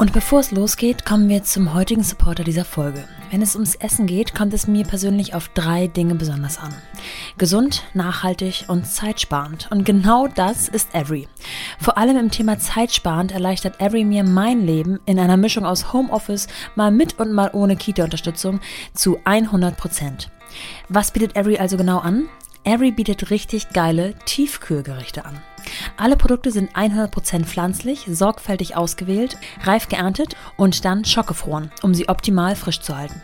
Und bevor es losgeht, kommen wir zum heutigen Supporter dieser Folge. Wenn es ums Essen geht, kommt es mir persönlich auf drei Dinge besonders an. Gesund, nachhaltig und zeitsparend. Und genau das ist Every. Vor allem im Thema zeitsparend erleichtert Every mir mein Leben in einer Mischung aus Homeoffice, mal mit und mal ohne Kita-Unterstützung zu 100 Prozent. Was bietet Every also genau an? Every bietet richtig geile Tiefkühlgerichte an. Alle Produkte sind 100% pflanzlich, sorgfältig ausgewählt, reif geerntet und dann schockgefroren, um sie optimal frisch zu halten.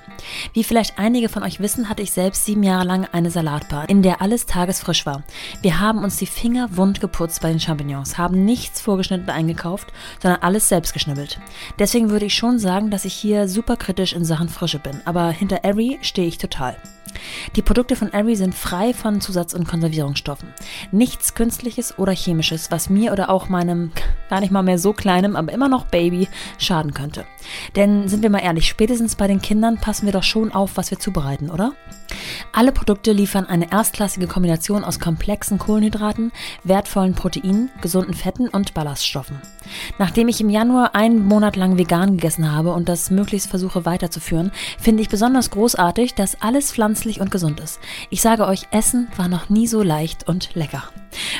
Wie vielleicht einige von euch wissen, hatte ich selbst sieben Jahre lang eine Salatbar, in der alles tagesfrisch war. Wir haben uns die Finger wund geputzt bei den Champignons, haben nichts vorgeschnitten eingekauft, sondern alles selbst geschnibbelt. Deswegen würde ich schon sagen, dass ich hier super kritisch in Sachen Frische bin, aber hinter Every stehe ich total. Die Produkte von Airy sind frei von Zusatz- und Konservierungsstoffen. Nichts Künstliches oder Chemisches, was mir oder auch meinem gar nicht mal mehr so kleinem, aber immer noch Baby schaden könnte. Denn sind wir mal ehrlich, spätestens bei den Kindern passen wir doch schon auf, was wir zubereiten, oder? Alle Produkte liefern eine erstklassige Kombination aus komplexen Kohlenhydraten, wertvollen Proteinen, gesunden Fetten und Ballaststoffen. Nachdem ich im Januar einen Monat lang vegan gegessen habe und das möglichst versuche weiterzuführen, finde ich besonders großartig, dass alles pflanzlich und gesund ist. Ich sage euch, Essen war noch nie so leicht und lecker.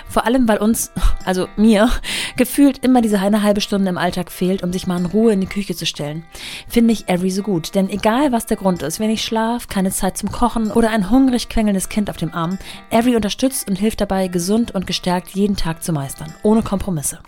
Vor allem, weil uns, also mir, gefühlt immer diese eine halbe Stunde im Alltag fehlt, um sich mal in Ruhe in die Küche zu stellen. Finde ich Every so gut. Denn egal was der Grund ist, wenn ich schlaf, keine Zeit zum Kochen oder ein hungrig quengelndes Kind auf dem Arm, Every unterstützt und hilft dabei, gesund und gestärkt jeden Tag zu meistern. Ohne Kompromisse.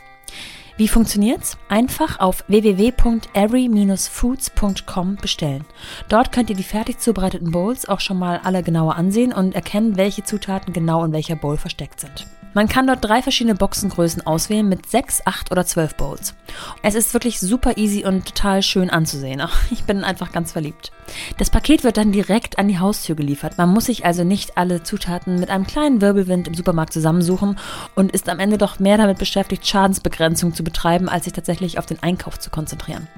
Wie funktioniert's? Einfach auf www.every-foods.com bestellen. Dort könnt ihr die fertig zubereiteten Bowls auch schon mal alle genauer ansehen und erkennen, welche Zutaten genau in welcher Bowl versteckt sind. Man kann dort drei verschiedene Boxengrößen auswählen mit sechs, acht oder zwölf Bowls. Es ist wirklich super easy und total schön anzusehen. Ich bin einfach ganz verliebt. Das Paket wird dann direkt an die Haustür geliefert. Man muss sich also nicht alle Zutaten mit einem kleinen Wirbelwind im Supermarkt zusammensuchen und ist am Ende doch mehr damit beschäftigt, Schadensbegrenzung zu betreiben, als sich tatsächlich auf den Einkauf zu konzentrieren.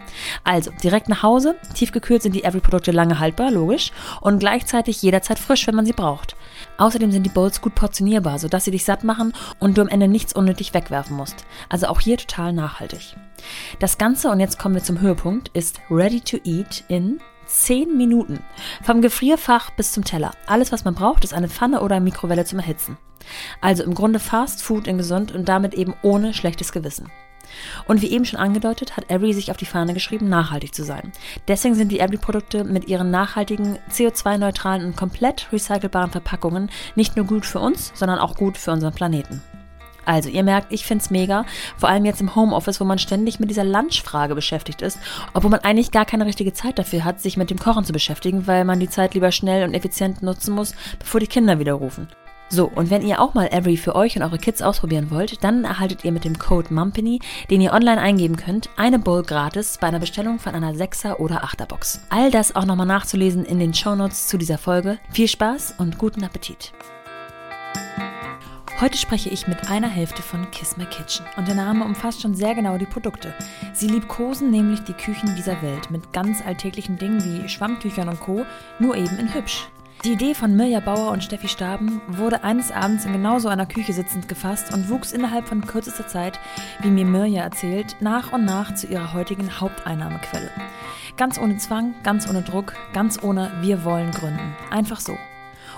Also direkt nach Hause, tiefgekühlt sind die Every-Produkte lange haltbar, logisch, und gleichzeitig jederzeit frisch, wenn man sie braucht. Außerdem sind die Bowls gut portionierbar, sodass sie dich satt machen und du am Ende nichts unnötig wegwerfen musst. Also auch hier total nachhaltig. Das Ganze, und jetzt kommen wir zum Höhepunkt, ist ready to eat in 10 Minuten. Vom Gefrierfach bis zum Teller. Alles, was man braucht, ist eine Pfanne oder eine Mikrowelle zum Erhitzen. Also im Grunde Fast Food in gesund und damit eben ohne schlechtes Gewissen. Und wie eben schon angedeutet, hat Every sich auf die Fahne geschrieben, nachhaltig zu sein. Deswegen sind die Every-Produkte mit ihren nachhaltigen, CO2-neutralen und komplett recycelbaren Verpackungen nicht nur gut für uns, sondern auch gut für unseren Planeten. Also, ihr merkt, ich finde es mega, vor allem jetzt im Homeoffice, wo man ständig mit dieser Lunchfrage beschäftigt ist, obwohl man eigentlich gar keine richtige Zeit dafür hat, sich mit dem Kochen zu beschäftigen, weil man die Zeit lieber schnell und effizient nutzen muss, bevor die Kinder wieder rufen. So, und wenn ihr auch mal Every für euch und eure Kids ausprobieren wollt, dann erhaltet ihr mit dem Code MUMPANY, den ihr online eingeben könnt, eine Bowl gratis bei einer Bestellung von einer 6er oder 8er Box. All das auch nochmal nachzulesen in den Shownotes zu dieser Folge. Viel Spaß und guten Appetit! Heute spreche ich mit einer Hälfte von Kiss My Kitchen und der Name umfasst schon sehr genau die Produkte. Sie liebkosen nämlich die Küchen dieser Welt mit ganz alltäglichen Dingen wie Schwammtüchern und Co., nur eben in hübsch. Die Idee von Mirja Bauer und Steffi Staben wurde eines Abends in genau so einer Küche sitzend gefasst und wuchs innerhalb von kürzester Zeit, wie mir Mirja erzählt, nach und nach zu ihrer heutigen Haupteinnahmequelle. Ganz ohne Zwang, ganz ohne Druck, ganz ohne Wir wollen gründen. Einfach so.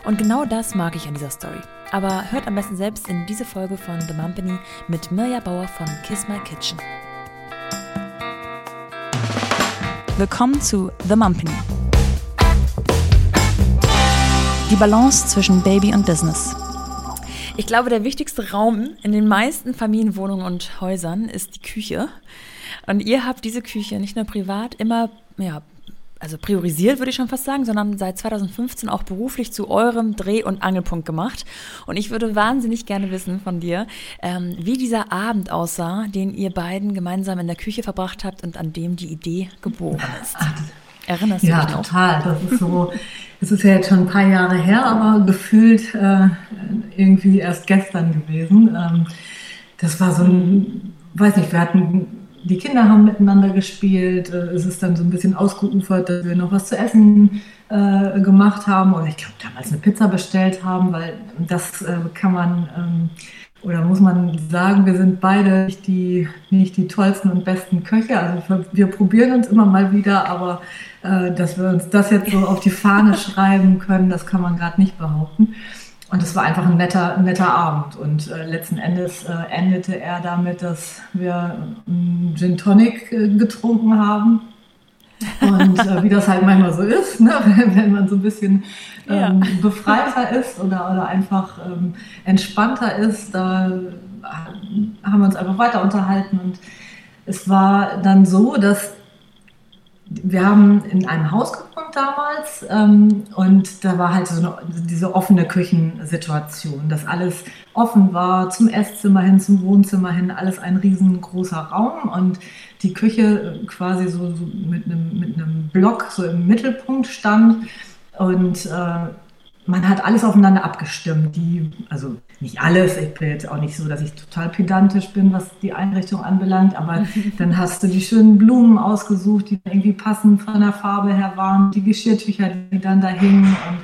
Und genau das mag ich an dieser Story. Aber hört am besten selbst in diese Folge von The Mumpany mit Mirja Bauer von Kiss My Kitchen. Willkommen zu The Mumpany. Die Balance zwischen Baby und Business. Ich glaube, der wichtigste Raum in den meisten Familienwohnungen und Häusern ist die Küche. Und ihr habt diese Küche nicht nur privat immer, ja, also priorisiert würde ich schon fast sagen, sondern seit 2015 auch beruflich zu eurem Dreh- und Angelpunkt gemacht. Und ich würde wahnsinnig gerne wissen von dir, ähm, wie dieser Abend aussah, den ihr beiden gemeinsam in der Küche verbracht habt und an dem die Idee geboren ist. Erinnerst du ja, dich noch? Ja, total. Das ist so, es ist ja jetzt schon ein paar Jahre her, aber gefühlt äh, irgendwie erst gestern gewesen. Ähm, das war so ein, weiß nicht, wir hatten, die Kinder haben miteinander gespielt. Äh, es ist dann so ein bisschen ausgeufert, dass wir noch was zu essen äh, gemacht haben oder ich glaube damals eine Pizza bestellt haben, weil das äh, kann man ähm, oder muss man sagen, wir sind beide nicht die, nicht die tollsten und besten Köche. Also wir, wir probieren uns immer mal wieder, aber äh, dass wir uns das jetzt so auf die Fahne schreiben können, das kann man gerade nicht behaupten. Und es war einfach ein netter, netter Abend. Und äh, letzten Endes äh, endete er damit, dass wir einen Gin Tonic äh, getrunken haben. Und äh, wie das halt manchmal so ist, ne? wenn, man so ein bisschen ähm, ja. befreiter ist oder, oder einfach ähm, entspannter ist, da haben wir uns einfach weiter unterhalten. Und es war dann so, dass wir haben in einem Haus gewohnt damals ähm, und da war halt so eine, diese offene Küchensituation, dass alles offen war, zum Esszimmer hin, zum Wohnzimmer hin, alles ein riesengroßer Raum und die Küche quasi so, so mit, einem, mit einem Block so im Mittelpunkt stand. Und äh, man hat alles aufeinander abgestimmt. Die, also nicht alles, ich bin jetzt auch nicht so, dass ich total pedantisch bin, was die Einrichtung anbelangt, aber dann hast du die schönen Blumen ausgesucht, die irgendwie passend von der Farbe her waren, die Geschirrtücher, die dann da hingen und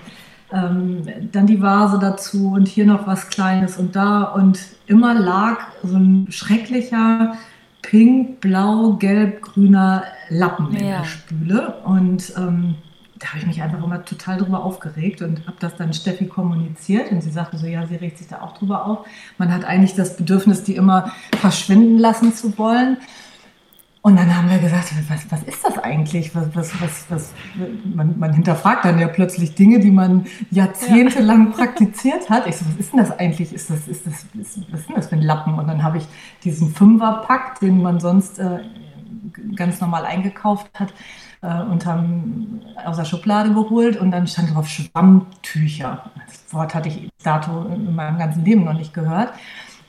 ähm, dann die Vase dazu und hier noch was Kleines und da und immer lag so ein schrecklicher pink, blau, gelb, grüner Lappen ja. in der Spüle und ähm, da habe ich mich einfach immer total drüber aufgeregt und habe das dann Steffi kommuniziert und sie sagte so, ja, sie regt sich da auch drüber auf. Man hat eigentlich das Bedürfnis, die immer verschwinden lassen zu wollen. Und dann haben wir gesagt, was, was ist das eigentlich? Was, was, was, was, man, man hinterfragt dann ja plötzlich Dinge, die man jahrzehntelang ja. praktiziert hat. Ich so, was ist denn das eigentlich? Ist das, ist das, ist, was ist denn das für ein Lappen? Und dann habe ich diesen Fünferpack, den man sonst äh, ganz normal eingekauft hat, äh, und haben aus der Schublade geholt und dann stand drauf Schwammtücher. Das Wort hatte ich dato in meinem ganzen Leben noch nicht gehört.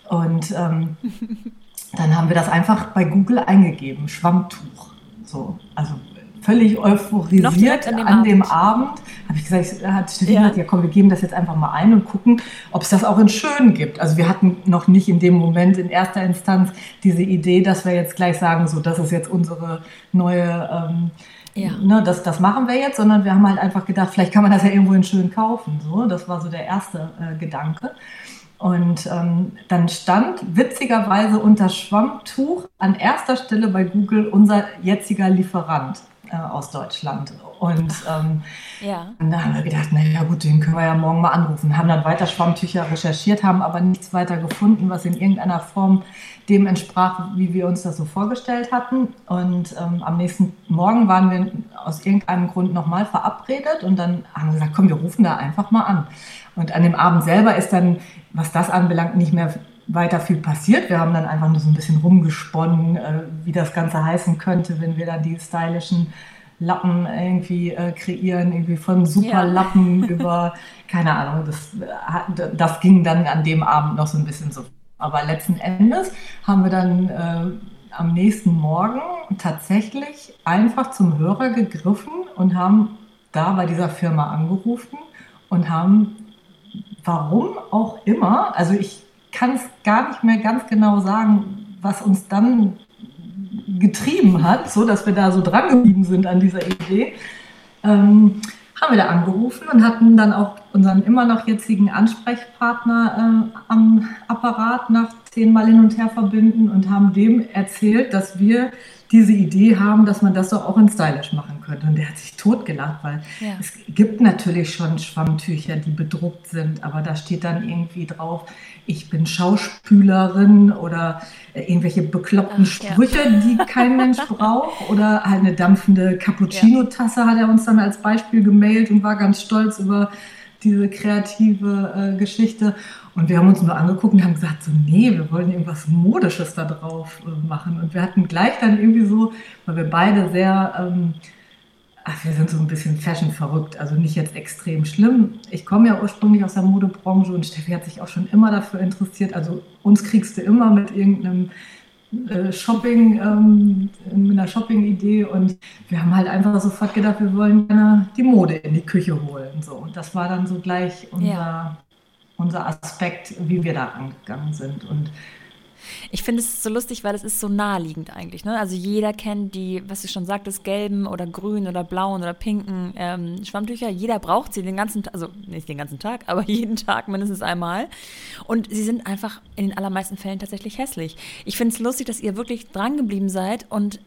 Und ähm, dann haben wir das einfach bei Google eingegeben, Schwammtuch. So, also völlig euphorisiert an dem an Abend, Abend habe ich gesagt, hat Steffi ja. gesagt, ja komm, wir geben das jetzt einfach mal ein und gucken, ob es das auch in schön gibt. Also wir hatten noch nicht in dem Moment in erster Instanz diese Idee, dass wir jetzt gleich sagen, so das ist jetzt unsere neue ähm, ja. Ne, das, das machen wir jetzt, sondern wir haben halt einfach gedacht, vielleicht kann man das ja irgendwo in schön kaufen. So, das war so der erste äh, Gedanke. Und ähm, dann stand witzigerweise unter Schwammtuch an erster Stelle bei Google unser jetziger Lieferant äh, aus Deutschland. Und ähm, ja. da haben wir gedacht, naja gut, den können wir ja morgen mal anrufen. Haben dann weiter Schwammtücher recherchiert, haben aber nichts weiter gefunden, was in irgendeiner Form dem entsprach, wie wir uns das so vorgestellt hatten. Und ähm, am nächsten Morgen waren wir aus irgendeinem Grund nochmal verabredet und dann haben wir gesagt, komm, wir rufen da einfach mal an. Und an dem Abend selber ist dann, was das anbelangt, nicht mehr weiter viel passiert. Wir haben dann einfach nur so ein bisschen rumgesponnen, äh, wie das Ganze heißen könnte, wenn wir dann die stylischen Lappen irgendwie äh, kreieren, irgendwie von Superlappen ja. über, keine Ahnung, das, äh, das ging dann an dem Abend noch so ein bisschen so. Aber letzten Endes haben wir dann äh, am nächsten Morgen tatsächlich einfach zum Hörer gegriffen und haben da bei dieser Firma angerufen und haben, warum auch immer, also ich kann es gar nicht mehr ganz genau sagen, was uns dann getrieben hat, so dass wir da so dran geblieben sind an dieser Idee, ähm, haben wir da angerufen und hatten dann auch unseren immer noch jetzigen Ansprechpartner äh, am Apparat nach zehnmal hin und her verbinden und haben dem erzählt, dass wir diese Idee haben, dass man das doch auch in Stylish machen könnte. Und der hat sich totgelacht, weil ja. es gibt natürlich schon Schwammtücher, die bedruckt sind, aber da steht dann irgendwie drauf, ich bin Schauspülerin oder äh, irgendwelche bekloppten Ach, Sprüche, ja. die kein Mensch braucht. Oder halt eine dampfende Cappuccino-Tasse hat er uns dann als Beispiel gemailt und war ganz stolz über diese kreative äh, Geschichte. Und wir haben uns nur angeguckt und haben gesagt, so, nee, wir wollen irgendwas Modisches da drauf äh, machen. Und wir hatten gleich dann irgendwie so, weil wir beide sehr, ähm, ach, wir sind so ein bisschen Fashion verrückt, also nicht jetzt extrem schlimm. Ich komme ja ursprünglich aus der Modebranche und Steffi hat sich auch schon immer dafür interessiert. Also uns kriegst du immer mit irgendeinem Shopping, ähm, mit einer Shopping-Idee und wir haben halt einfach sofort gedacht, wir wollen gerne die Mode in die Küche holen. So. Und das war dann so gleich unser, ja unser Aspekt, wie wir da angegangen sind. Und Ich finde es so lustig, weil es ist so naheliegend eigentlich. Ne? Also jeder kennt die, was du schon sagtest, gelben oder grünen oder blauen oder pinken ähm, Schwammtücher. Jeder braucht sie den ganzen Tag, also nicht den ganzen Tag, aber jeden Tag mindestens einmal. Und sie sind einfach in den allermeisten Fällen tatsächlich hässlich. Ich finde es lustig, dass ihr wirklich dran geblieben seid und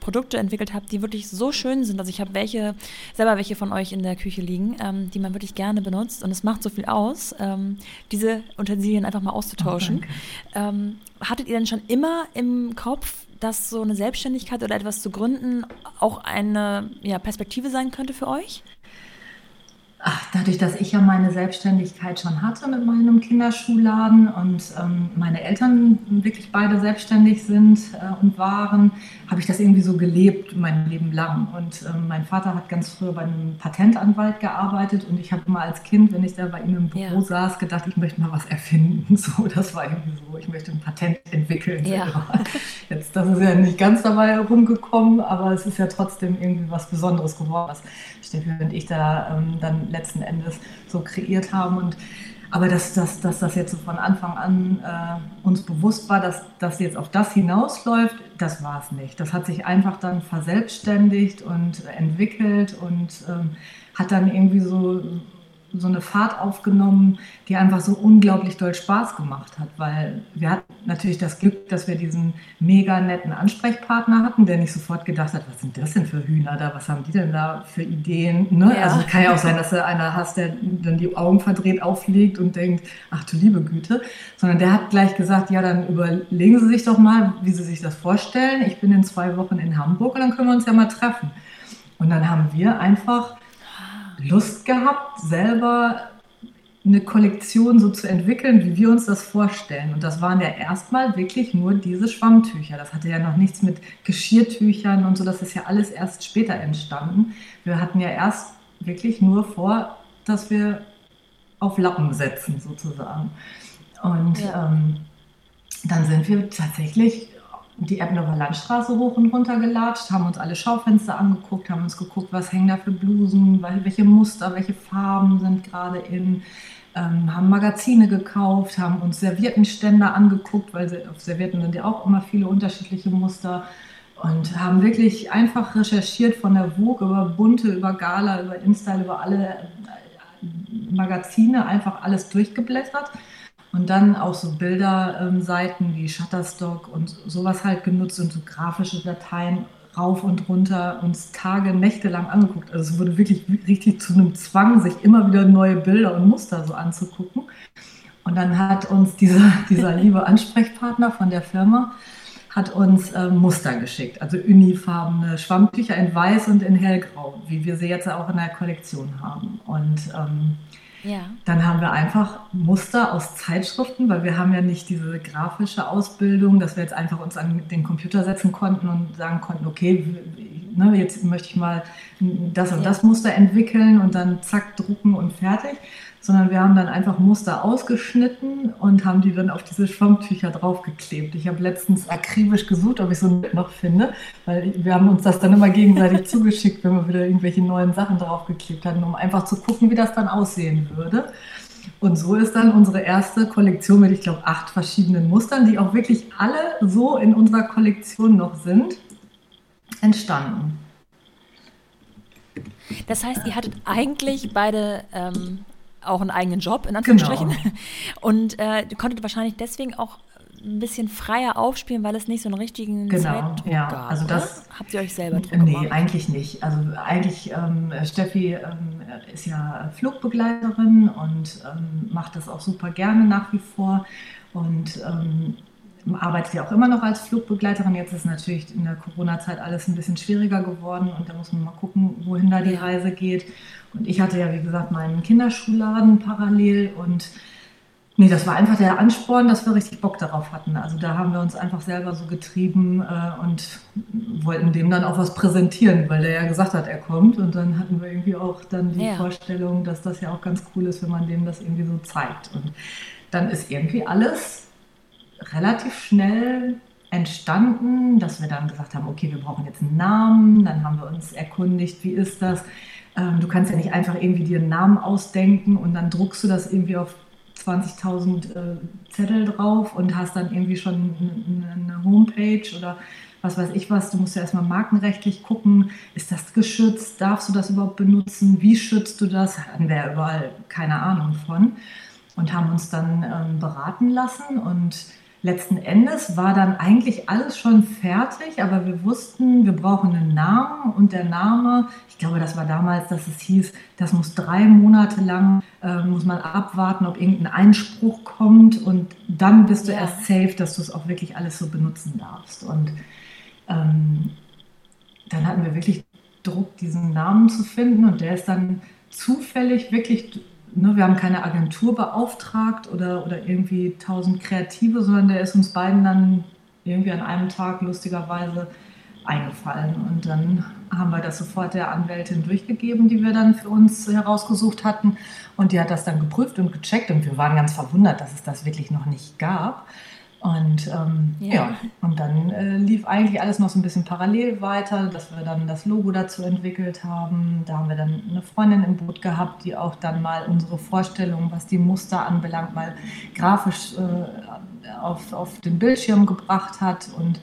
Produkte entwickelt habt, die wirklich so schön sind. Also ich habe welche, selber welche von euch in der Küche liegen, ähm, die man wirklich gerne benutzt und es macht so viel aus, ähm, diese Utensilien einfach mal auszutauschen. Oh, ähm, hattet ihr denn schon immer im Kopf, dass so eine Selbstständigkeit oder etwas zu gründen auch eine ja, Perspektive sein könnte für euch? Ach, dadurch, dass ich ja meine Selbstständigkeit schon hatte mit meinem Kinderschuhladen und ähm, meine Eltern wirklich beide selbstständig sind äh, und waren, habe ich das irgendwie so gelebt mein Leben lang. Und ähm, mein Vater hat ganz früher bei einem Patentanwalt gearbeitet und ich habe immer als Kind, wenn ich da bei ihm im Büro ja. saß, gedacht, ich möchte mal was erfinden. So, das war irgendwie so, ich möchte ein Patent entwickeln. Ja. Jetzt, das ist ja nicht ganz dabei herumgekommen, aber es ist ja trotzdem irgendwie was Besonderes geworden, was Steffi und ich da ähm, dann letzten Endes so kreiert haben. Und, aber dass, dass, dass das jetzt so von Anfang an äh, uns bewusst war, dass das jetzt auf das hinausläuft, das war es nicht. Das hat sich einfach dann verselbstständigt und entwickelt und ähm, hat dann irgendwie so so eine Fahrt aufgenommen, die einfach so unglaublich doll Spaß gemacht hat, weil wir hatten natürlich das Glück, dass wir diesen mega netten Ansprechpartner hatten, der nicht sofort gedacht hat, was sind das denn für Hühner da, was haben die denn da für Ideen? Ne? Ja. Also kann ja auch sein, dass du einer hast, der dann die Augen verdreht auflegt und denkt, ach du liebe Güte, sondern der hat gleich gesagt, ja, dann überlegen Sie sich doch mal, wie Sie sich das vorstellen. Ich bin in zwei Wochen in Hamburg und dann können wir uns ja mal treffen. Und dann haben wir einfach Lust gehabt, selber eine Kollektion so zu entwickeln, wie wir uns das vorstellen. Und das waren ja erstmal wirklich nur diese Schwammtücher. Das hatte ja noch nichts mit Geschirrtüchern und so. Das ist ja alles erst später entstanden. Wir hatten ja erst wirklich nur vor, dass wir auf Lappen setzen, sozusagen. Und ja. ähm, dann sind wir tatsächlich die Eppendorfer Landstraße hoch und runter gelatscht, haben uns alle Schaufenster angeguckt, haben uns geguckt, was hängen da für Blusen, welche Muster, welche Farben sind gerade in, ähm, haben Magazine gekauft, haben uns Serviettenständer angeguckt, weil auf Servietten sind ja auch immer viele unterschiedliche Muster und haben wirklich einfach recherchiert von der Vogue über Bunte, über Gala, über Instyle, über alle äh, Magazine, einfach alles durchgeblättert und dann auch so Bilderseiten ähm, wie Shutterstock und sowas halt genutzt und so grafische Dateien rauf und runter uns Tage, Nächte lang angeguckt. Also es wurde wirklich richtig zu einem Zwang, sich immer wieder neue Bilder und Muster so anzugucken. Und dann hat uns dieser, dieser liebe Ansprechpartner von der Firma hat uns äh, Muster geschickt, also unifarbene Schwammtücher in weiß und in hellgrau, wie wir sie jetzt auch in der Kollektion haben. Und ähm, ja. Dann haben wir einfach Muster aus Zeitschriften, weil wir haben ja nicht diese grafische Ausbildung, dass wir jetzt einfach uns an den Computer setzen konnten und sagen konnten, okay, ne, jetzt möchte ich mal das und ja. das Muster entwickeln und dann zack, drucken und fertig, sondern wir haben dann einfach Muster ausgeschnitten und haben die dann auf diese Schwammtücher draufgeklebt. Ich habe letztens akribisch gesucht, ob ich so noch finde, weil wir haben uns das dann immer gegenseitig zugeschickt, wenn wir wieder irgendwelche neuen Sachen draufgeklebt hatten, um einfach zu gucken, wie das dann aussehen würde. Und so ist dann unsere erste Kollektion mit, ich glaube, acht verschiedenen Mustern, die auch wirklich alle so in unserer Kollektion noch sind, entstanden. Das heißt, ihr hattet eigentlich beide ähm, auch einen eigenen Job, in Anführungsstrichen. Genau. Und äh, konntet wahrscheinlich deswegen auch ein bisschen freier aufspielen, weil es nicht so einen richtigen genau, Zeitdruck ja. gab. Also das, Habt ihr euch selber Druck Nee, gemacht? eigentlich nicht. Also eigentlich, ähm, Steffi ähm, ist ja Flugbegleiterin und ähm, macht das auch super gerne nach wie vor. Und ähm, arbeitet ja auch immer noch als Flugbegleiterin. Jetzt ist natürlich in der Corona-Zeit alles ein bisschen schwieriger geworden und da muss man mal gucken, wohin da die Reise geht. Und ich hatte ja, wie gesagt, meinen Kinderschulladen parallel und nee, das war einfach der Ansporn, dass wir richtig Bock darauf hatten. Also da haben wir uns einfach selber so getrieben äh, und wollten dem dann auch was präsentieren, weil der ja gesagt hat, er kommt. Und dann hatten wir irgendwie auch dann die ja. Vorstellung, dass das ja auch ganz cool ist, wenn man dem das irgendwie so zeigt. Und dann ist irgendwie alles relativ schnell entstanden, dass wir dann gesagt haben, okay, wir brauchen jetzt einen Namen. Dann haben wir uns erkundigt, wie ist das? Ähm, du kannst ja nicht einfach irgendwie dir einen Namen ausdenken und dann druckst du das irgendwie auf 20.000 äh, Zettel drauf und hast dann irgendwie schon eine Homepage oder was weiß ich was. Du musst ja erstmal markenrechtlich gucken, ist das geschützt, darfst du das überhaupt benutzen, wie schützt du das? Hatten wir ja überall keine Ahnung von und haben uns dann ähm, beraten lassen und letzten Endes war dann eigentlich alles schon fertig, aber wir wussten, wir brauchen einen Namen und der Name, glaube, das war damals, dass es hieß, das muss drei Monate lang, äh, muss man abwarten, ob irgendein Einspruch kommt und dann bist du ja. erst safe, dass du es auch wirklich alles so benutzen darfst. Und ähm, dann hatten wir wirklich Druck, diesen Namen zu finden und der ist dann zufällig wirklich ne, wir haben keine Agentur beauftragt oder, oder irgendwie tausend Kreative, sondern der ist uns beiden dann irgendwie an einem Tag lustigerweise eingefallen. Und dann haben wir das sofort der Anwältin durchgegeben, die wir dann für uns herausgesucht hatten. Und die hat das dann geprüft und gecheckt. Und wir waren ganz verwundert, dass es das wirklich noch nicht gab. Und ähm, ja. ja. und dann äh, lief eigentlich alles noch so ein bisschen parallel weiter, dass wir dann das Logo dazu entwickelt haben. Da haben wir dann eine Freundin im Boot gehabt, die auch dann mal unsere Vorstellungen, was die Muster anbelangt, mal grafisch äh, auf, auf den Bildschirm gebracht hat und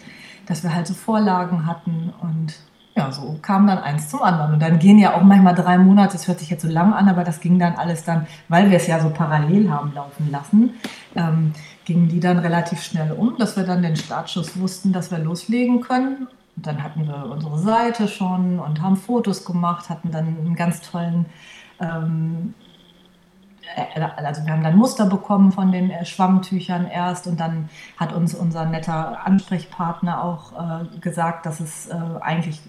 dass wir halt so Vorlagen hatten und ja, so kam dann eins zum anderen. Und dann gehen ja auch manchmal drei Monate, das hört sich jetzt so lang an, aber das ging dann alles dann, weil wir es ja so parallel haben laufen lassen, ähm, gingen die dann relativ schnell um, dass wir dann den Startschuss wussten, dass wir loslegen können. Und dann hatten wir unsere Seite schon und haben Fotos gemacht, hatten dann einen ganz tollen, ähm, äh, also wir haben dann Muster bekommen von den äh, Schwammtüchern erst und dann hat uns unser netter Ansprechpartner auch äh, gesagt, dass es äh, eigentlich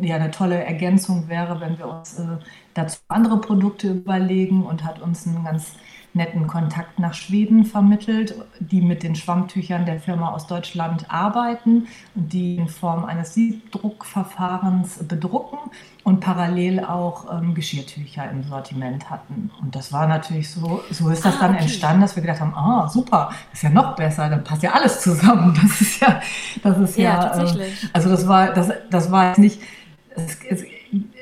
ja eine tolle Ergänzung wäre, wenn wir uns äh, dazu andere Produkte überlegen und hat uns einen ganz netten Kontakt nach Schweden vermittelt, die mit den Schwammtüchern der Firma aus Deutschland arbeiten und die in Form eines Siebdruckverfahrens bedrucken und parallel auch ähm, Geschirrtücher im Sortiment hatten. Und das war natürlich so, so ist das ah, dann okay. entstanden, dass wir gedacht haben, ah, super, ist ja noch besser, dann passt ja alles zusammen. Das ist ja, das ist ja, ja ähm, tatsächlich. Äh, also das war, das, das war jetzt nicht, es, es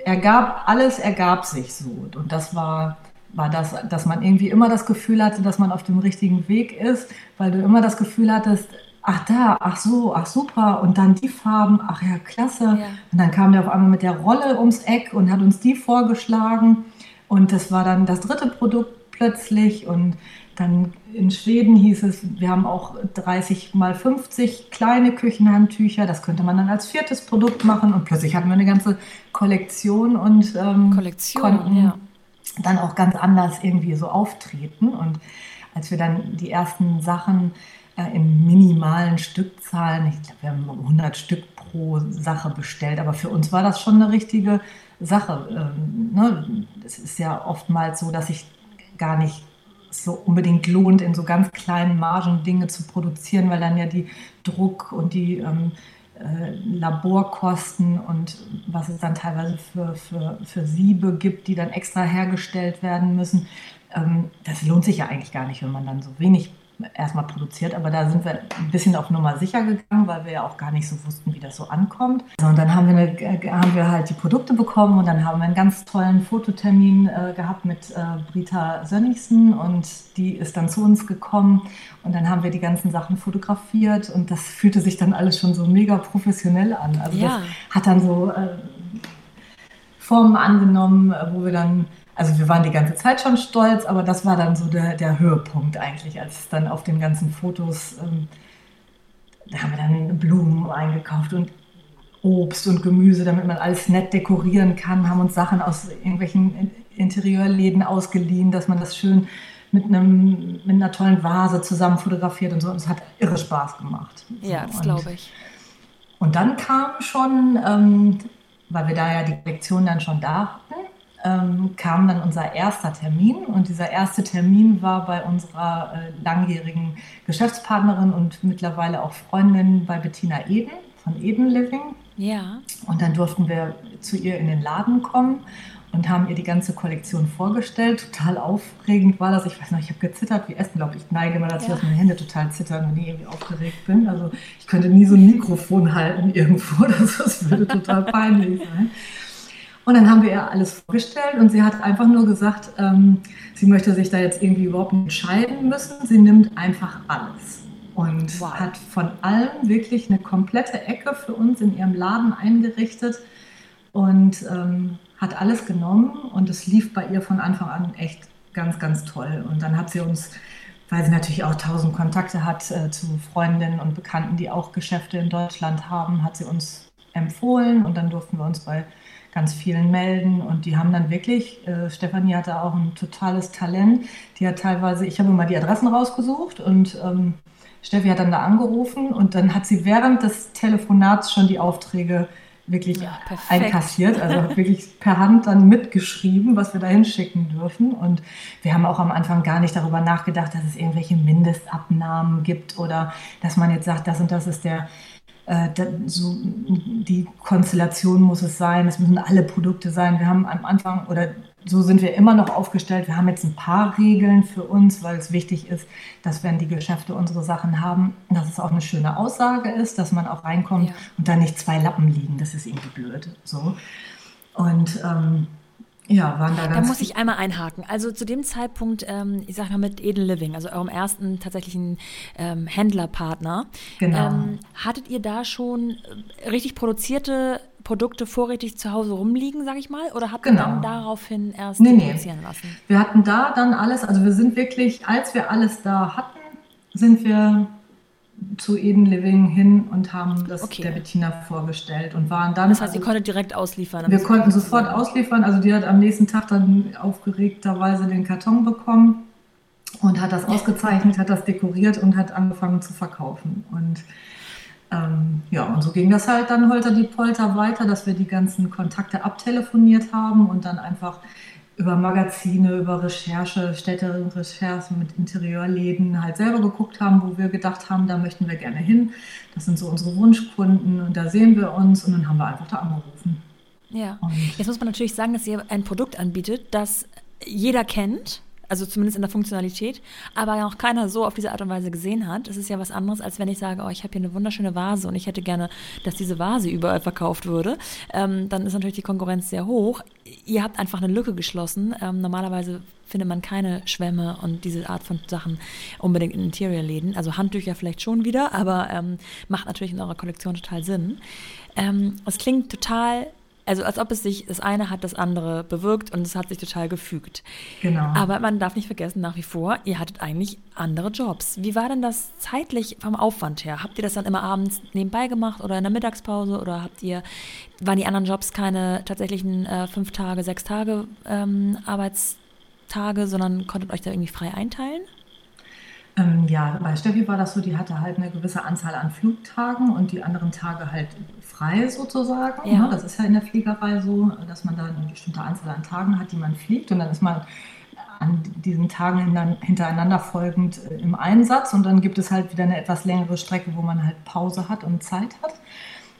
ergab, alles ergab sich so. Und das war, war das, dass man irgendwie immer das Gefühl hatte, dass man auf dem richtigen Weg ist, weil du immer das Gefühl hattest, ach da, ach so, ach super, und dann die Farben, ach ja, klasse. Ja. Und dann kam der auf einmal mit der Rolle ums Eck und hat uns die vorgeschlagen. Und das war dann das dritte Produkt plötzlich. Und dann in Schweden hieß es, wir haben auch 30 mal 50 kleine Küchenhandtücher. Das könnte man dann als viertes Produkt machen. Und plötzlich hatten wir eine ganze Kollektion und ähm, Kollektion, konnten ja dann auch ganz anders irgendwie so auftreten. Und als wir dann die ersten Sachen äh, in minimalen Stückzahlen, ich glaube, wir haben 100 Stück pro Sache bestellt, aber für uns war das schon eine richtige Sache. Ähm, ne? Es ist ja oftmals so, dass sich gar nicht so unbedingt lohnt, in so ganz kleinen Margen Dinge zu produzieren, weil dann ja die Druck und die ähm, äh, Laborkosten und was es dann teilweise für, für, für Siebe gibt, die dann extra hergestellt werden müssen. Ähm, das lohnt sich ja eigentlich gar nicht, wenn man dann so wenig erstmal produziert, aber da sind wir ein bisschen auf Nummer sicher gegangen, weil wir ja auch gar nicht so wussten, wie das so ankommt. und dann haben wir, eine, äh, haben wir halt die Produkte bekommen und dann haben wir einen ganz tollen Fototermin äh, gehabt mit äh, Brita Sönnigsen und die ist dann zu uns gekommen und dann haben wir die ganzen Sachen fotografiert und das fühlte sich dann alles schon so mega professionell an. Also ja. das hat dann so äh, Formen angenommen, wo wir dann also wir waren die ganze Zeit schon stolz, aber das war dann so der, der Höhepunkt eigentlich, als dann auf den ganzen Fotos, ähm, da haben wir dann Blumen eingekauft und Obst und Gemüse, damit man alles nett dekorieren kann, haben uns Sachen aus irgendwelchen Interieurläden ausgeliehen, dass man das schön mit, einem, mit einer tollen Vase zusammen fotografiert und so. Und es hat irre Spaß gemacht. Ja, das glaube ich. Und dann kam schon, ähm, weil wir da ja die Lektion dann schon da hatten, ähm, kam dann unser erster Termin und dieser erste Termin war bei unserer äh, langjährigen Geschäftspartnerin und mittlerweile auch Freundin bei Bettina Eden von Eden Living. Ja. Und dann durften wir zu ihr in den Laden kommen und haben ihr die ganze Kollektion vorgestellt. Total aufregend war das. Ich weiß noch, ich habe gezittert wie Essen, glaube ich. neige immer dazu, ja. dass meine Hände total zittern, wenn ich irgendwie aufgeregt bin. Also ich könnte nie so ein Mikrofon halten irgendwo. Das, das würde total peinlich sein. Und dann haben wir ihr alles vorgestellt und sie hat einfach nur gesagt, ähm, sie möchte sich da jetzt irgendwie überhaupt entscheiden müssen. Sie nimmt einfach alles und wow. hat von allem wirklich eine komplette Ecke für uns in ihrem Laden eingerichtet und ähm, hat alles genommen und es lief bei ihr von Anfang an echt ganz, ganz toll. Und dann hat sie uns, weil sie natürlich auch tausend Kontakte hat äh, zu Freundinnen und Bekannten, die auch Geschäfte in Deutschland haben, hat sie uns empfohlen und dann durften wir uns bei ganz vielen melden. Und die haben dann wirklich, äh, Stefanie hatte auch ein totales Talent, die hat teilweise, ich habe immer die Adressen rausgesucht und ähm, Steffi hat dann da angerufen und dann hat sie während des Telefonats schon die Aufträge wirklich ja, einkassiert, also wirklich per Hand dann mitgeschrieben, was wir da hinschicken dürfen. Und wir haben auch am Anfang gar nicht darüber nachgedacht, dass es irgendwelche Mindestabnahmen gibt oder dass man jetzt sagt, das und das ist der so die Konstellation muss es sein, es müssen alle Produkte sein. Wir haben am Anfang oder so sind wir immer noch aufgestellt. Wir haben jetzt ein paar Regeln für uns, weil es wichtig ist, dass wenn die Geschäfte unsere Sachen haben, dass es auch eine schöne Aussage ist, dass man auch reinkommt ja. und da nicht zwei Lappen liegen. Das ist irgendwie blöd. So. Und ähm, ja, waren da ganz. Da muss ich einmal einhaken. Also zu dem Zeitpunkt, ähm, ich sag mal mit Edel Living, also eurem ersten tatsächlichen ähm, Händlerpartner, genau. ähm, hattet ihr da schon äh, richtig produzierte Produkte vorrätig zu Hause rumliegen, sag ich mal? Oder habt ihr genau. dann daraufhin erst nee, produzieren nee. lassen? Wir hatten da dann alles, also wir sind wirklich, als wir alles da hatten, sind wir zu Eden Living hin und haben das okay. der Bettina vorgestellt und waren dann. Das heißt, also, ihr konntet direkt ausliefern? Wir konnten sofort ausliefern. Also die hat am nächsten Tag dann aufgeregterweise den Karton bekommen und hat das ausgezeichnet, hat das dekoriert und hat angefangen zu verkaufen. Und ähm, ja, und so ging das halt dann holter die Polter weiter, dass wir die ganzen Kontakte abtelefoniert haben und dann einfach über Magazine, über Recherche, Städterecherche mit Interieurläden halt selber geguckt haben, wo wir gedacht haben, da möchten wir gerne hin. Das sind so unsere Wunschkunden und da sehen wir uns und dann haben wir einfach da angerufen. Ja, und jetzt muss man natürlich sagen, dass ihr ein Produkt anbietet, das jeder kennt also zumindest in der Funktionalität, aber noch keiner so auf diese Art und Weise gesehen hat. Das ist ja was anderes, als wenn ich sage, oh, ich habe hier eine wunderschöne Vase und ich hätte gerne, dass diese Vase überall verkauft würde. Ähm, dann ist natürlich die Konkurrenz sehr hoch. Ihr habt einfach eine Lücke geschlossen. Ähm, normalerweise findet man keine Schwämme und diese Art von Sachen unbedingt in Interiorläden. Also Handtücher vielleicht schon wieder, aber ähm, macht natürlich in eurer Kollektion total Sinn. Ähm, es klingt total also als ob es sich, das eine hat das andere bewirkt und es hat sich total gefügt. Genau. Aber man darf nicht vergessen, nach wie vor, ihr hattet eigentlich andere Jobs. Wie war denn das zeitlich vom Aufwand her? Habt ihr das dann immer abends nebenbei gemacht oder in der Mittagspause oder habt ihr, waren die anderen Jobs keine tatsächlichen äh, fünf Tage, sechs Tage ähm, Arbeitstage, sondern konntet euch da irgendwie frei einteilen? Ähm, ja, bei Steffi war das so, die hatte halt eine gewisse Anzahl an Flugtagen und die anderen Tage halt frei sozusagen. Ja. Ne? Das ist ja in der Fliegerei so, dass man da eine bestimmte Anzahl an Tagen hat, die man fliegt und dann ist man an diesen Tagen hintereinander folgend äh, im Einsatz und dann gibt es halt wieder eine etwas längere Strecke, wo man halt Pause hat und Zeit hat.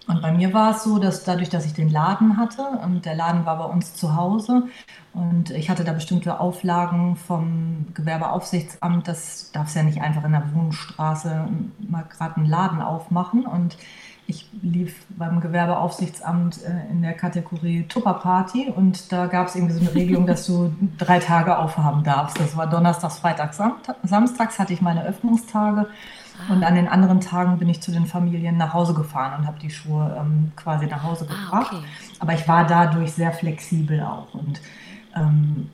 Und bei mir war es so, dass dadurch, dass ich den Laden hatte, und der Laden war bei uns zu Hause und ich hatte da bestimmte Auflagen vom Gewerbeaufsichtsamt, das darf es ja nicht einfach in der Wohnstraße mal gerade einen Laden aufmachen. Und ich lief beim Gewerbeaufsichtsamt äh, in der Kategorie Tupperparty und da gab es irgendwie so eine Regelung, dass du drei Tage aufhaben darfst. Das war Donnerstags, Freitags, Samstags hatte ich meine Öffnungstage. Und an den anderen Tagen bin ich zu den Familien nach Hause gefahren und habe die Schuhe ähm, quasi nach Hause ah, gebracht. Ah, okay. Aber ich war dadurch sehr flexibel auch. Und ähm,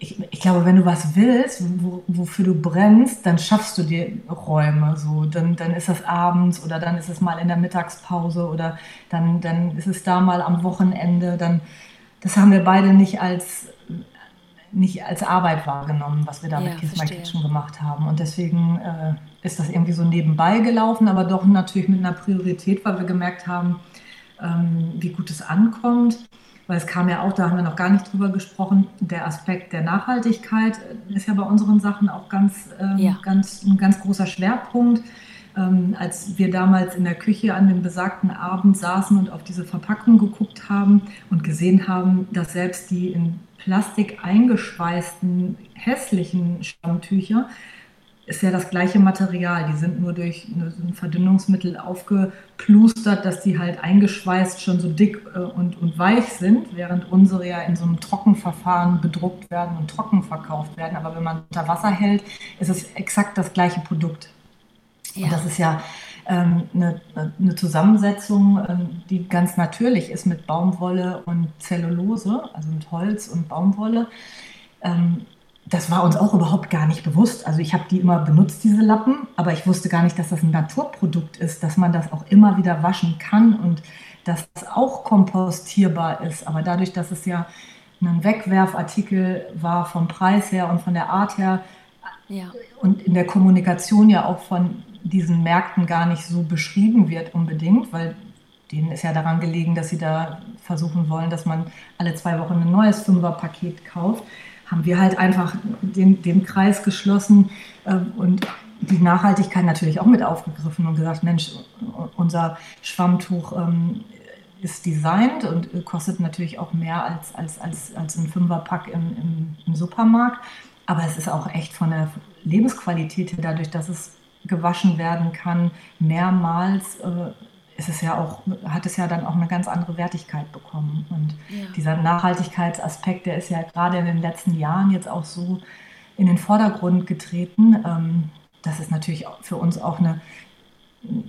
ich, ich, glaube, wenn du was willst, wo, wofür du brennst, dann schaffst du dir Räume. So. Dann, dann ist das abends oder dann ist es mal in der Mittagspause oder dann, dann ist es da mal am Wochenende. Dann, das haben wir beide nicht als, nicht als Arbeit wahrgenommen, was wir da ja, mit Kiss My Kitchen gemacht haben. Und deswegen äh, ist das irgendwie so nebenbei gelaufen, aber doch natürlich mit einer Priorität, weil wir gemerkt haben, ähm, wie gut es ankommt. Weil es kam ja auch, da haben wir noch gar nicht drüber gesprochen, der Aspekt der Nachhaltigkeit ist ja bei unseren Sachen auch ganz, ähm, ja. ganz, ein ganz großer Schwerpunkt. Ähm, als wir damals in der Küche an dem besagten Abend saßen und auf diese Verpackung geguckt haben und gesehen haben, dass selbst die in Plastik eingeschweißten hässlichen Stammtücher ist ja das gleiche Material. Die sind nur durch ein Verdünnungsmittel aufgeplustert, dass die halt eingeschweißt schon so dick äh, und, und weich sind, während unsere ja in so einem Trockenverfahren bedruckt werden und trocken verkauft werden. Aber wenn man unter Wasser hält, ist es exakt das gleiche Produkt. Ja. Und das ist ja ähm, eine, eine, Zusammensetzung, ähm, die ganz natürlich ist mit Baumwolle und Zellulose, also mit Holz und Baumwolle. Ähm, das war uns auch überhaupt gar nicht bewusst. Also ich habe die immer benutzt, diese Lappen, aber ich wusste gar nicht, dass das ein Naturprodukt ist, dass man das auch immer wieder waschen kann und dass es auch kompostierbar ist. Aber dadurch, dass es ja ein Wegwerfartikel war vom Preis her und von der Art her ja. und in der Kommunikation ja auch von diesen Märkten gar nicht so beschrieben wird unbedingt, weil denen ist ja daran gelegen, dass sie da versuchen wollen, dass man alle zwei Wochen ein neues Fünferpaket kauft haben wir halt einfach den, den Kreis geschlossen äh, und die Nachhaltigkeit natürlich auch mit aufgegriffen und gesagt, Mensch, unser Schwammtuch ähm, ist designt und kostet natürlich auch mehr als, als, als, als ein Fünferpack im, im, im Supermarkt. Aber es ist auch echt von der Lebensqualität her, dadurch, dass es gewaschen werden kann, mehrmals äh, ist es ja auch, hat es ja dann auch eine ganz andere Wertigkeit bekommen. Und ja. dieser Nachhaltigkeitsaspekt, der ist ja gerade in den letzten Jahren jetzt auch so in den Vordergrund getreten. Ähm, das ist natürlich für uns auch eine,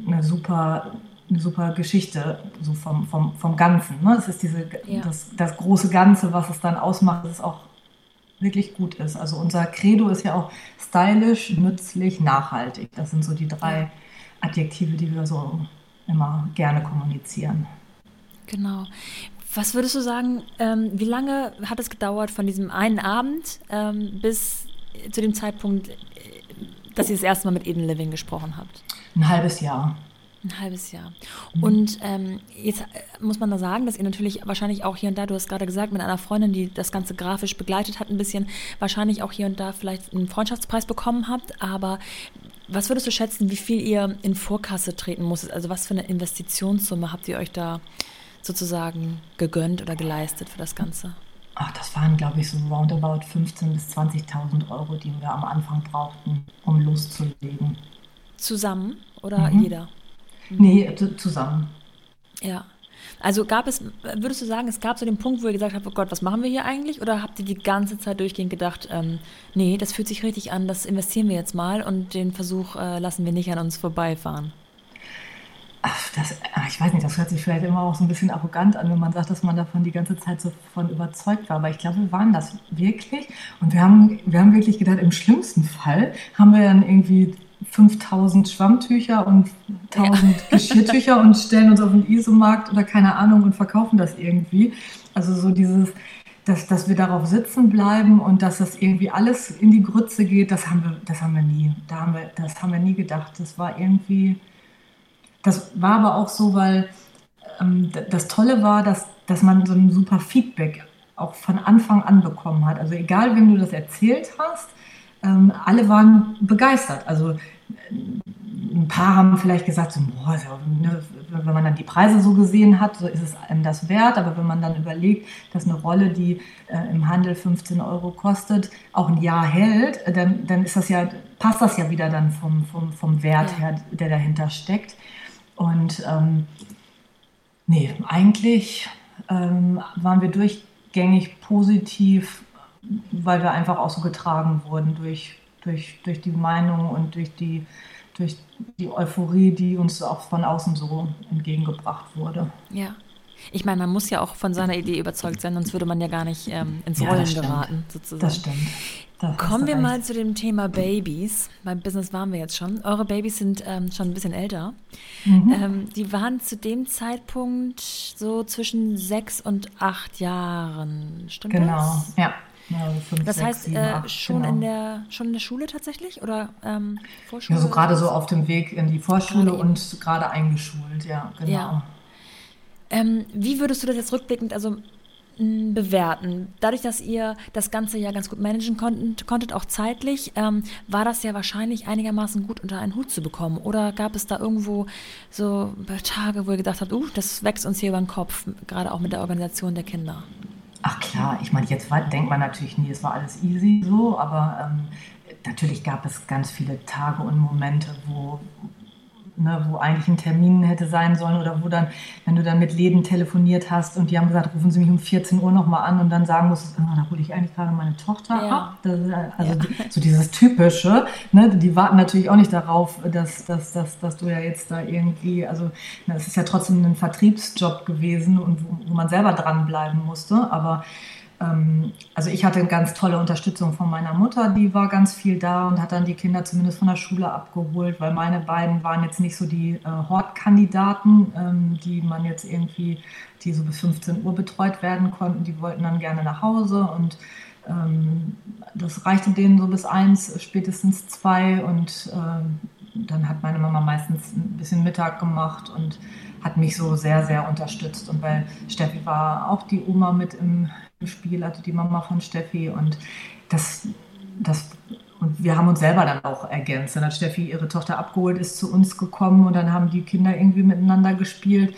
eine super eine super Geschichte so vom, vom, vom Ganzen. Ne? Es ist diese, ja. das, das große Ganze, was es dann ausmacht, dass es auch wirklich gut ist. Also unser Credo ist ja auch stylisch, nützlich, nachhaltig. Das sind so die drei Adjektive, die wir so immer gerne kommunizieren. Genau. Was würdest du sagen, ähm, wie lange hat es gedauert von diesem einen Abend ähm, bis zu dem Zeitpunkt, äh, dass ihr das erste Mal mit Eden Living gesprochen habt? Ein halbes Jahr. Ein halbes Jahr. Mhm. Und ähm, jetzt äh, muss man da sagen, dass ihr natürlich wahrscheinlich auch hier und da, du hast gerade gesagt, mit einer Freundin, die das Ganze grafisch begleitet hat, ein bisschen wahrscheinlich auch hier und da vielleicht einen Freundschaftspreis bekommen habt. Aber was würdest du schätzen, wie viel ihr in Vorkasse treten musstet? Also was für eine Investitionssumme habt ihr euch da sozusagen gegönnt oder geleistet für das Ganze? Ach, das waren, glaube ich, so roundabout 15.000 bis 20.000 Euro, die wir am Anfang brauchten, um loszulegen. Zusammen oder mhm. jeder? Mhm. Nee, zusammen. Ja. Also gab es, würdest du sagen, es gab so den Punkt, wo ihr gesagt habt, oh Gott, was machen wir hier eigentlich? Oder habt ihr die ganze Zeit durchgehend gedacht, ähm, nee, das fühlt sich richtig an, das investieren wir jetzt mal und den Versuch äh, lassen wir nicht an uns vorbeifahren? Ach, das, ich weiß nicht, das hört sich vielleicht immer auch so ein bisschen arrogant an, wenn man sagt, dass man davon die ganze Zeit so von überzeugt war. Aber ich glaube, wir waren das wirklich. Und wir haben, wir haben wirklich gedacht, im schlimmsten Fall haben wir dann irgendwie 5000 Schwammtücher und 1000 ja. Geschirrtücher und stellen uns auf den Isomarkt oder keine Ahnung und verkaufen das irgendwie. Also so dieses, dass, dass wir darauf sitzen bleiben und dass das irgendwie alles in die Grütze geht, das haben wir, das haben wir nie. Da haben wir, das haben wir nie gedacht. Das war irgendwie, das war aber auch so, weil ähm, das Tolle war, dass, dass man so ein super Feedback auch von Anfang an bekommen hat. Also egal, wem du das erzählt hast, ähm, alle waren begeistert. Also ein paar haben vielleicht gesagt, so, boah, ne, wenn man dann die Preise so gesehen hat, so ist es einem das wert. Aber wenn man dann überlegt, dass eine Rolle, die äh, im Handel 15 Euro kostet, auch ein Jahr hält, äh, dann, dann ist das ja, passt das ja wieder dann vom, vom, vom Wert ja. her, der dahinter steckt. Und ähm, nee, eigentlich ähm, waren wir durchgängig positiv weil wir einfach auch so getragen wurden durch, durch, durch die Meinung und durch die, durch die Euphorie, die uns auch von außen so entgegengebracht wurde. Ja. Ich meine, man muss ja auch von seiner Idee überzeugt sein, sonst würde man ja gar nicht ähm, ins Rollen ja, geraten, sozusagen. Das stimmt. Das Kommen wir mal zu dem Thema Babys. Beim Business waren wir jetzt schon. Eure Babys sind ähm, schon ein bisschen älter. Mhm. Ähm, die waren zu dem Zeitpunkt so zwischen sechs und acht Jahren. Stimmt genau. das? Genau, ja. Ja, fünf, das sechs, heißt, sieben, äh, acht, schon, genau. in der, schon in der Schule tatsächlich oder ähm, Vorschule? Ja, so gerade so auf dem Weg in die Vorschule gerade und gerade eingeschult, ja, genau. Ja. Ähm, wie würdest du das jetzt rückblickend also bewerten? Dadurch, dass ihr das Ganze ja ganz gut managen konntet, konntet auch zeitlich, ähm, war das ja wahrscheinlich einigermaßen gut unter einen Hut zu bekommen. Oder gab es da irgendwo so Tage, wo ihr gedacht habt, uh, das wächst uns hier über den Kopf, gerade auch mit der Organisation der Kinder? Ach klar, ich meine, jetzt denkt man natürlich nie, es war alles easy so, aber ähm, natürlich gab es ganz viele Tage und Momente, wo, ne, wo eigentlich ein Termin hätte sein sollen oder wo dann, wenn du dann mit Läden telefoniert hast und die haben gesagt, rufen Sie mich um 14 Uhr nochmal an und dann sagen musst, oh, da hole ich eigentlich gerade meine Tochter ja. ab. Das, also ja. so dieses Typische, ne, die warten natürlich auch nicht darauf, dass, dass, dass, dass du ja jetzt da irgendwie, also es ist ja trotzdem ein Vertriebsjob gewesen und wo, wo man selber dranbleiben musste, aber also ich hatte ganz tolle Unterstützung von meiner Mutter, die war ganz viel da und hat dann die Kinder zumindest von der Schule abgeholt, weil meine beiden waren jetzt nicht so die äh, Hortkandidaten, ähm, die man jetzt irgendwie, die so bis 15 Uhr betreut werden konnten. Die wollten dann gerne nach Hause und ähm, das reichte denen so bis eins, spätestens zwei und ähm, dann hat meine Mama meistens ein bisschen Mittag gemacht und hat mich so sehr, sehr unterstützt. Und bei Steffi war auch die Oma mit im, Spiel, also die Mama von Steffi. Und das, das und wir haben uns selber dann auch ergänzt. Dann hat Steffi ihre Tochter abgeholt, ist zu uns gekommen und dann haben die Kinder irgendwie miteinander gespielt.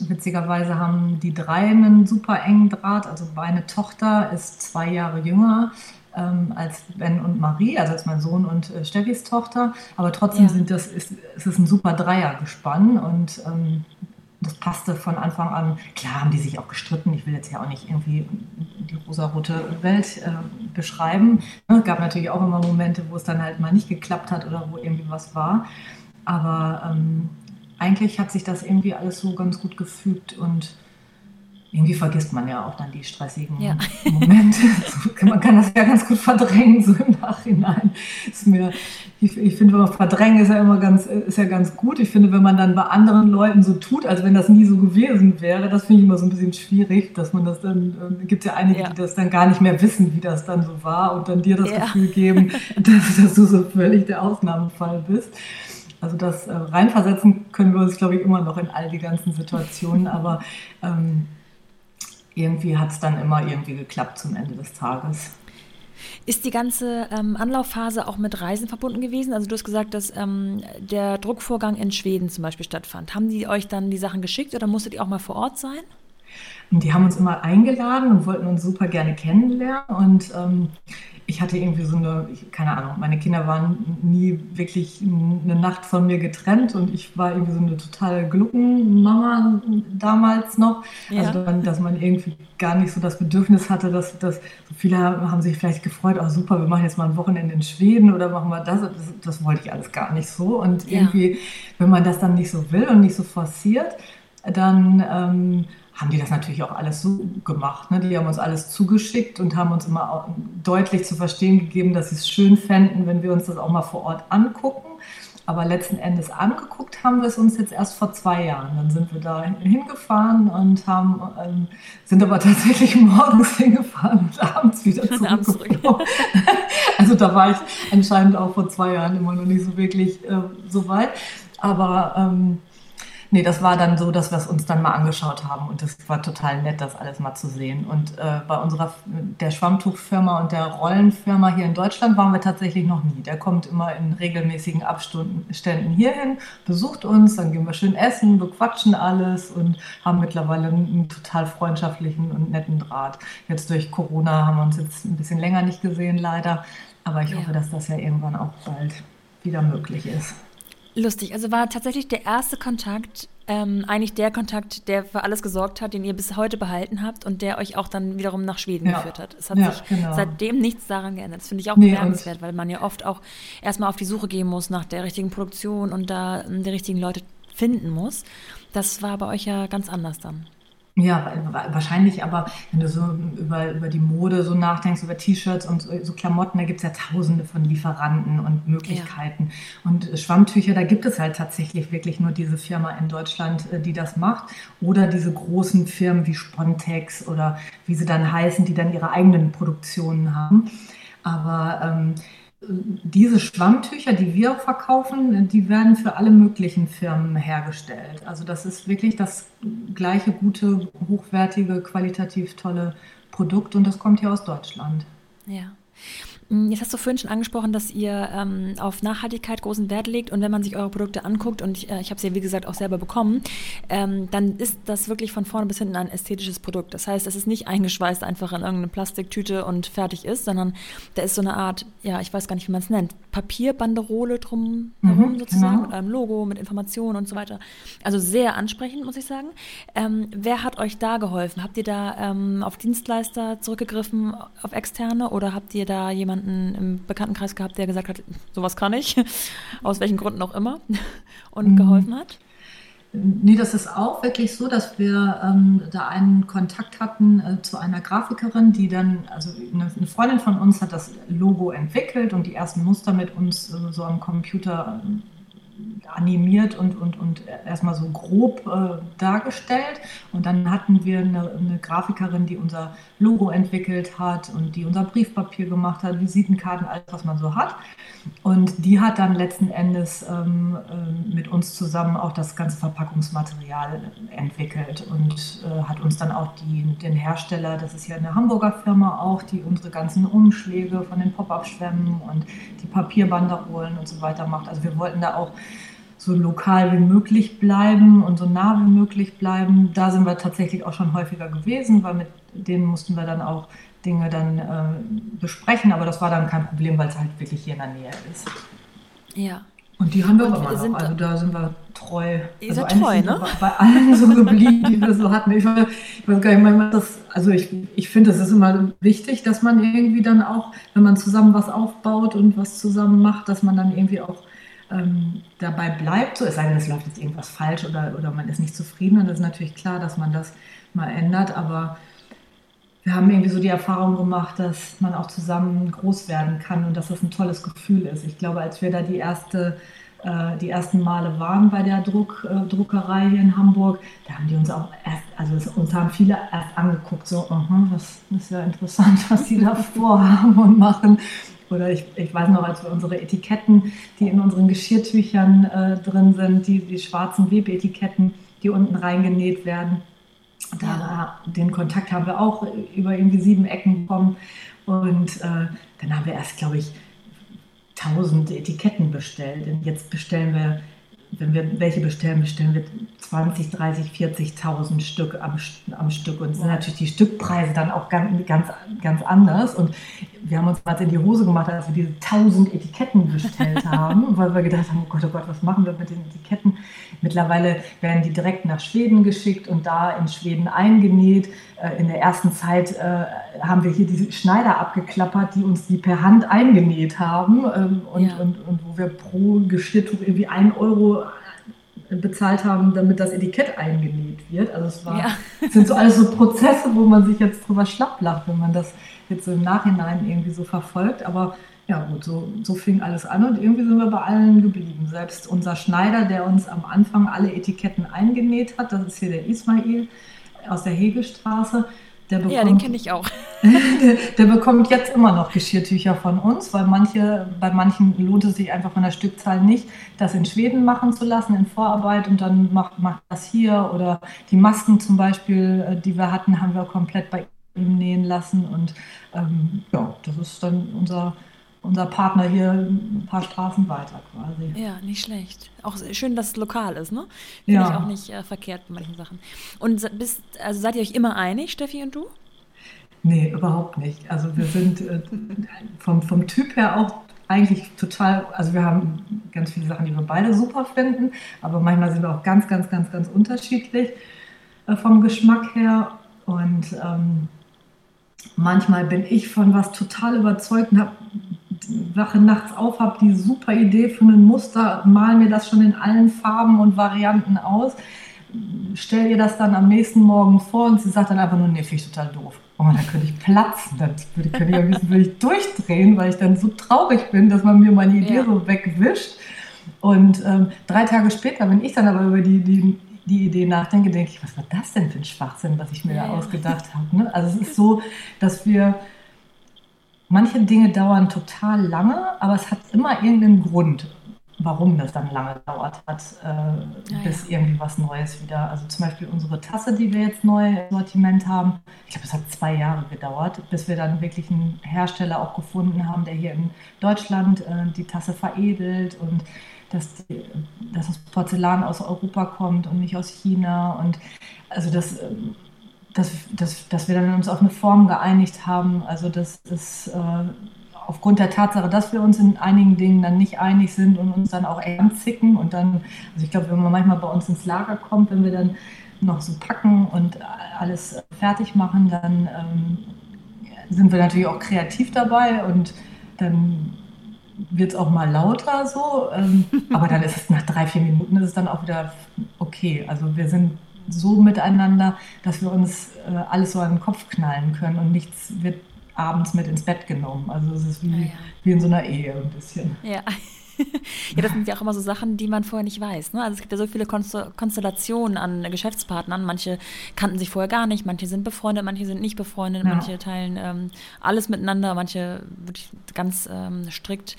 Witzigerweise haben die drei einen super engen Draht. Also meine Tochter ist zwei Jahre jünger ähm, als Ben und Marie, also als mein Sohn und äh, Steffis Tochter. Aber trotzdem ja. sind das, ist, ist es ein super Dreiergespann und ähm, das passte von Anfang an. Klar haben die sich auch gestritten. Ich will jetzt ja auch nicht irgendwie die rosarote Welt äh, beschreiben. Ne, es gab natürlich auch immer Momente, wo es dann halt mal nicht geklappt hat oder wo irgendwie was war. Aber ähm, eigentlich hat sich das irgendwie alles so ganz gut gefügt und irgendwie vergisst man ja auch dann die stressigen ja. Momente. man kann das ja ganz gut verdrängen, so im Nachhinein. Ist mir, ich, ich finde, wenn man verdrängen ist ja immer ganz, ist ja ganz gut. Ich finde, wenn man dann bei anderen Leuten so tut, als wenn das nie so gewesen wäre, das finde ich immer so ein bisschen schwierig, dass man das dann, äh, gibt ja einige, ja. die das dann gar nicht mehr wissen, wie das dann so war und dann dir das ja. Gefühl geben, dass, dass du so völlig der Ausnahmefall bist. Also das äh, reinversetzen können wir uns, glaube ich, immer noch in all die ganzen Situationen, aber ähm, irgendwie hat es dann immer irgendwie geklappt zum Ende des Tages. Ist die ganze ähm, Anlaufphase auch mit Reisen verbunden gewesen? Also du hast gesagt, dass ähm, der Druckvorgang in Schweden zum Beispiel stattfand. Haben die euch dann die Sachen geschickt oder musstet ihr auch mal vor Ort sein? Und die haben uns immer eingeladen und wollten uns super gerne kennenlernen. Und ähm, ich hatte irgendwie so eine, keine Ahnung, meine Kinder waren nie wirklich eine Nacht von mir getrennt und ich war irgendwie so eine totale Gluckenmama damals noch. Ja. Also dann, dass man irgendwie gar nicht so das Bedürfnis hatte, dass, dass so viele haben sich vielleicht gefreut, oh super, wir machen jetzt mal ein Wochenende in Schweden oder machen wir das. Das, das wollte ich alles gar nicht so. Und ja. irgendwie, wenn man das dann nicht so will und nicht so forciert, dann ähm, haben die das natürlich auch alles so gemacht. Ne? Die haben uns alles zugeschickt und haben uns immer deutlich zu verstehen gegeben, dass sie es schön fänden, wenn wir uns das auch mal vor Ort angucken. Aber letzten Endes angeguckt haben wir es uns jetzt erst vor zwei Jahren. Dann sind wir da hingefahren und haben, ähm, sind aber tatsächlich morgens hingefahren und abends wieder zurückgeflogen. also da war ich anscheinend auch vor zwei Jahren immer noch nicht so wirklich äh, so weit. Aber ähm, Nee, das war dann so, dass wir es uns dann mal angeschaut haben und das war total nett, das alles mal zu sehen. Und äh, bei unserer, der Schwammtuchfirma und der Rollenfirma hier in Deutschland waren wir tatsächlich noch nie. Der kommt immer in regelmäßigen Abständen hierhin, besucht uns, dann gehen wir schön essen, bequatschen alles und haben mittlerweile einen total freundschaftlichen und netten Draht. Jetzt durch Corona haben wir uns jetzt ein bisschen länger nicht gesehen, leider. Aber ich ja. hoffe, dass das ja irgendwann auch bald wieder möglich ist. Lustig, also war tatsächlich der erste Kontakt, ähm, eigentlich der Kontakt, der für alles gesorgt hat, den ihr bis heute behalten habt und der euch auch dann wiederum nach Schweden ja. geführt hat. Es hat ja, sich genau. seitdem nichts daran geändert. Das finde ich auch nee, bemerkenswert, weil man ja oft auch erstmal auf die Suche gehen muss nach der richtigen Produktion und da ähm, die richtigen Leute finden muss. Das war bei euch ja ganz anders dann. Ja, wahrscheinlich, aber wenn du so über, über die Mode so nachdenkst, über T-Shirts und so Klamotten, da gibt es ja tausende von Lieferanten und Möglichkeiten. Ja. Und Schwammtücher, da gibt es halt tatsächlich wirklich nur diese Firma in Deutschland, äh, die das macht. Oder diese großen Firmen wie Spontex oder wie sie dann heißen, die dann ihre eigenen Produktionen haben. Aber ähm, diese Schwammtücher, die wir verkaufen, die werden für alle möglichen Firmen hergestellt. Also das ist wirklich das gleiche gute, hochwertige, qualitativ tolle Produkt und das kommt hier aus Deutschland. Ja. Hm, jetzt hast du vorhin schon angesprochen, dass ihr ähm, auf Nachhaltigkeit großen Wert legt und wenn man sich eure Produkte anguckt und ich, äh, ich habe sie ja wie gesagt auch selber bekommen, ähm, dann ist das wirklich von vorne bis hinten ein ästhetisches Produkt. Das heißt, es ist nicht eingeschweißt einfach in irgendeine Plastiktüte und fertig ist, sondern da ist so eine Art, ja, ich weiß gar nicht, wie man es nennt, Papierbanderole drum herum mhm, sozusagen genau. mit einem Logo, mit Informationen und so weiter. Also sehr ansprechend, muss ich sagen. Ähm, wer hat euch da geholfen? Habt ihr da ähm, auf Dienstleister zurückgegriffen, auf externe oder habt ihr da jemanden jemanden im Bekanntenkreis gehabt, der gesagt hat, sowas kann ich, aus welchen Gründen auch immer, und mhm. geholfen hat? Nee, das ist auch wirklich so, dass wir ähm, da einen Kontakt hatten äh, zu einer Grafikerin, die dann, also eine, eine, Freundin von uns hat das Logo entwickelt und die ersten Muster mit uns äh, so am Computer animiert und, und, und erstmal so grob äh, dargestellt. Und dann hatten wir eine, eine, Grafikerin, die unser Logo entwickelt hat und die unser Briefpapier gemacht hat, Visitenkarten, alles, was man so hat. Und die hat dann letzten Endes ähm, äh, mit uns zusammen auch das ganze Verpackungsmaterial entwickelt und äh, hat uns dann auch die, den Hersteller, das ist ja eine Hamburger Firma auch, die unsere ganzen Umschläge von den Pop-Up-Schwämmen und die Papierbanderolen und so weiter macht. Also wir wollten da auch so lokal wie möglich bleiben und so nah wie möglich bleiben. Da sind wir tatsächlich auch schon häufiger gewesen, weil mit denen mussten wir dann auch Dinge dann äh, besprechen, aber das war dann kein Problem, weil es halt wirklich hier in der Nähe ist. Ja. Und die haben wir und immer noch. Also da sind wir treu. Ihr also treu, ne? Bei allen so geblieben, die wir so hatten. Ich, weiß, ich weiß gar nicht, manchmal das, also ich, ich finde, es ist immer wichtig, dass man irgendwie dann auch, wenn man zusammen was aufbaut und was zusammen macht, dass man dann irgendwie auch ähm, dabei bleibt, so es sei denn, es läuft jetzt irgendwas falsch oder, oder man ist nicht zufrieden, dann ist natürlich klar, dass man das mal ändert, aber wir haben irgendwie so die Erfahrung gemacht, dass man auch zusammen groß werden kann und dass das ein tolles Gefühl ist. Ich glaube, als wir da die erste äh, die ersten Male waren bei der Druck, äh, Druckerei hier in Hamburg, da haben die uns auch erst, also es, uns haben viele erst angeguckt, so, uh -huh, das ist ja interessant, was die da vorhaben und machen. Oder ich, ich weiß noch, als wir unsere Etiketten, die in unseren Geschirrtüchern äh, drin sind, die, die schwarzen Webetiketten, die unten reingenäht werden, da, den Kontakt haben wir auch über irgendwie sieben Ecken bekommen. Und äh, dann haben wir erst, glaube ich, tausend Etiketten bestellt. Und jetzt bestellen wir wenn wir welche bestellen, bestellen wir 20, 30, 40.000 Stück am, am Stück. Und sind natürlich die Stückpreise dann auch ganz, ganz, ganz anders. Und wir haben uns mal in die Hose gemacht, als wir diese 1000 Etiketten bestellt haben, weil wir gedacht haben, oh Gott, oh Gott, was machen wir mit den Etiketten? Mittlerweile werden die direkt nach Schweden geschickt und da in Schweden eingenäht. Äh, in der ersten Zeit äh, haben wir hier diese Schneider abgeklappert, die uns die per Hand eingenäht haben ähm, und, ja. und, und wo wir pro Geschirrtuch irgendwie ein Euro bezahlt haben, damit das Etikett eingenäht wird. Also es war, ja. sind so alles so Prozesse, wo man sich jetzt drüber schlapp lacht, wenn man das jetzt so im Nachhinein irgendwie so verfolgt. Aber ja gut, so, so fing alles an und irgendwie sind wir bei allen geblieben. Selbst unser Schneider, der uns am Anfang alle Etiketten eingenäht hat, das ist hier der Ismail aus der Hegestraße, Bekommt, ja, den kenne ich auch. der, der, bekommt jetzt immer noch Geschirrtücher von uns, weil manche, bei manchen lohnt es sich einfach von der Stückzahl nicht, das in Schweden machen zu lassen, in Vorarbeit und dann macht, macht das hier. Oder die Masken zum Beispiel, äh, die wir hatten, haben wir komplett bei nähen lassen. Und ähm, ja, das ist dann unser unser Partner hier ein paar Straßen weiter quasi. Ja, nicht schlecht. Auch schön, dass es lokal ist, ne? Finde ja. ich auch nicht äh, verkehrt bei manchen Sachen. Und bist, also seid ihr euch immer einig, Steffi und du? Nee, überhaupt nicht. Also wir sind äh, vom, vom Typ her auch eigentlich total, also wir haben ganz viele Sachen, die wir beide super finden, aber manchmal sind wir auch ganz, ganz, ganz, ganz unterschiedlich äh, vom Geschmack her. Und ähm, manchmal bin ich von was total überzeugt und habe wache nachts auf, habe die super Idee für ein Muster, mal mir das schon in allen Farben und Varianten aus, stell ihr das dann am nächsten Morgen vor und sie sagt dann einfach nur, nee, finde ich total doof. Oh, dann könnte ich platzen, dann würde, könnte ich ein bisschen würde ich durchdrehen, weil ich dann so traurig bin, dass man mir meine Idee ja. so wegwischt. Und ähm, drei Tage später, wenn ich dann aber über die, die, die Idee nachdenke, denke ich, was war das denn für ein Schwachsinn, was ich mir ja. da ausgedacht habe. Ne? Also es ist so, dass wir manche Dinge dauern total lange, aber es hat immer irgendeinen Grund, warum das dann lange dauert hat, äh, ja, bis ja. irgendwie was Neues wieder. Also zum Beispiel unsere Tasse, die wir jetzt neu im Sortiment haben. Ich glaube, es hat zwei Jahre gedauert, bis wir dann wirklich einen Hersteller auch gefunden haben, der hier in Deutschland äh, die Tasse veredelt und dass, dass das Porzellan aus Europa kommt und nicht aus China. Und also das, dass, dass, dass wir dann uns auf eine Form geeinigt haben. Also das ist äh, aufgrund der Tatsache, dass wir uns in einigen Dingen dann nicht einig sind und uns dann auch zicken und dann, also ich glaube, wenn man manchmal bei uns ins Lager kommt, wenn wir dann noch so packen und alles fertig machen, dann ähm, sind wir natürlich auch kreativ dabei und dann wird es auch mal lauter so, ähm, aber dann ist es nach drei, vier Minuten ist es dann auch wieder okay. Also wir sind so miteinander, dass wir uns äh, alles so an den Kopf knallen können und nichts wird abends mit ins Bett genommen. Also es ist wie, ja, ja. wie in so einer Ehe ein bisschen. Ja. Ja, das sind ja auch immer so Sachen, die man vorher nicht weiß. Ne? Also es gibt ja so viele Konstellationen an Geschäftspartnern. Manche kannten sich vorher gar nicht, manche sind befreundet, manche sind nicht befreundet, ja. manche teilen ähm, alles miteinander, manche wirklich ganz ähm, strikt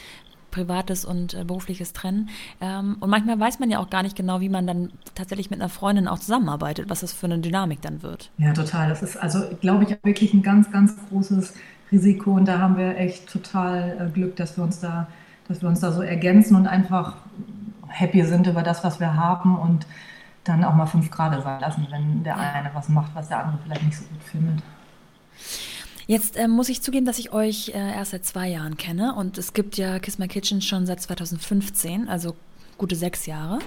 Privates und äh, Berufliches trennen. Ähm, und manchmal weiß man ja auch gar nicht genau, wie man dann tatsächlich mit einer Freundin auch zusammenarbeitet, was das für eine Dynamik dann wird. Ja, total. Das ist also, glaube ich, wirklich ein ganz, ganz großes Risiko und da haben wir echt total äh, Glück, dass wir uns da, dass wir uns da so ergänzen und einfach happy sind über das, was wir haben und dann auch mal fünf Grad sein lassen, wenn der eine was macht, was der andere vielleicht nicht so gut findet. Jetzt äh, muss ich zugeben, dass ich euch äh, erst seit zwei Jahren kenne und es gibt ja Kiss My Kitchen schon seit 2015, also gute sechs Jahre.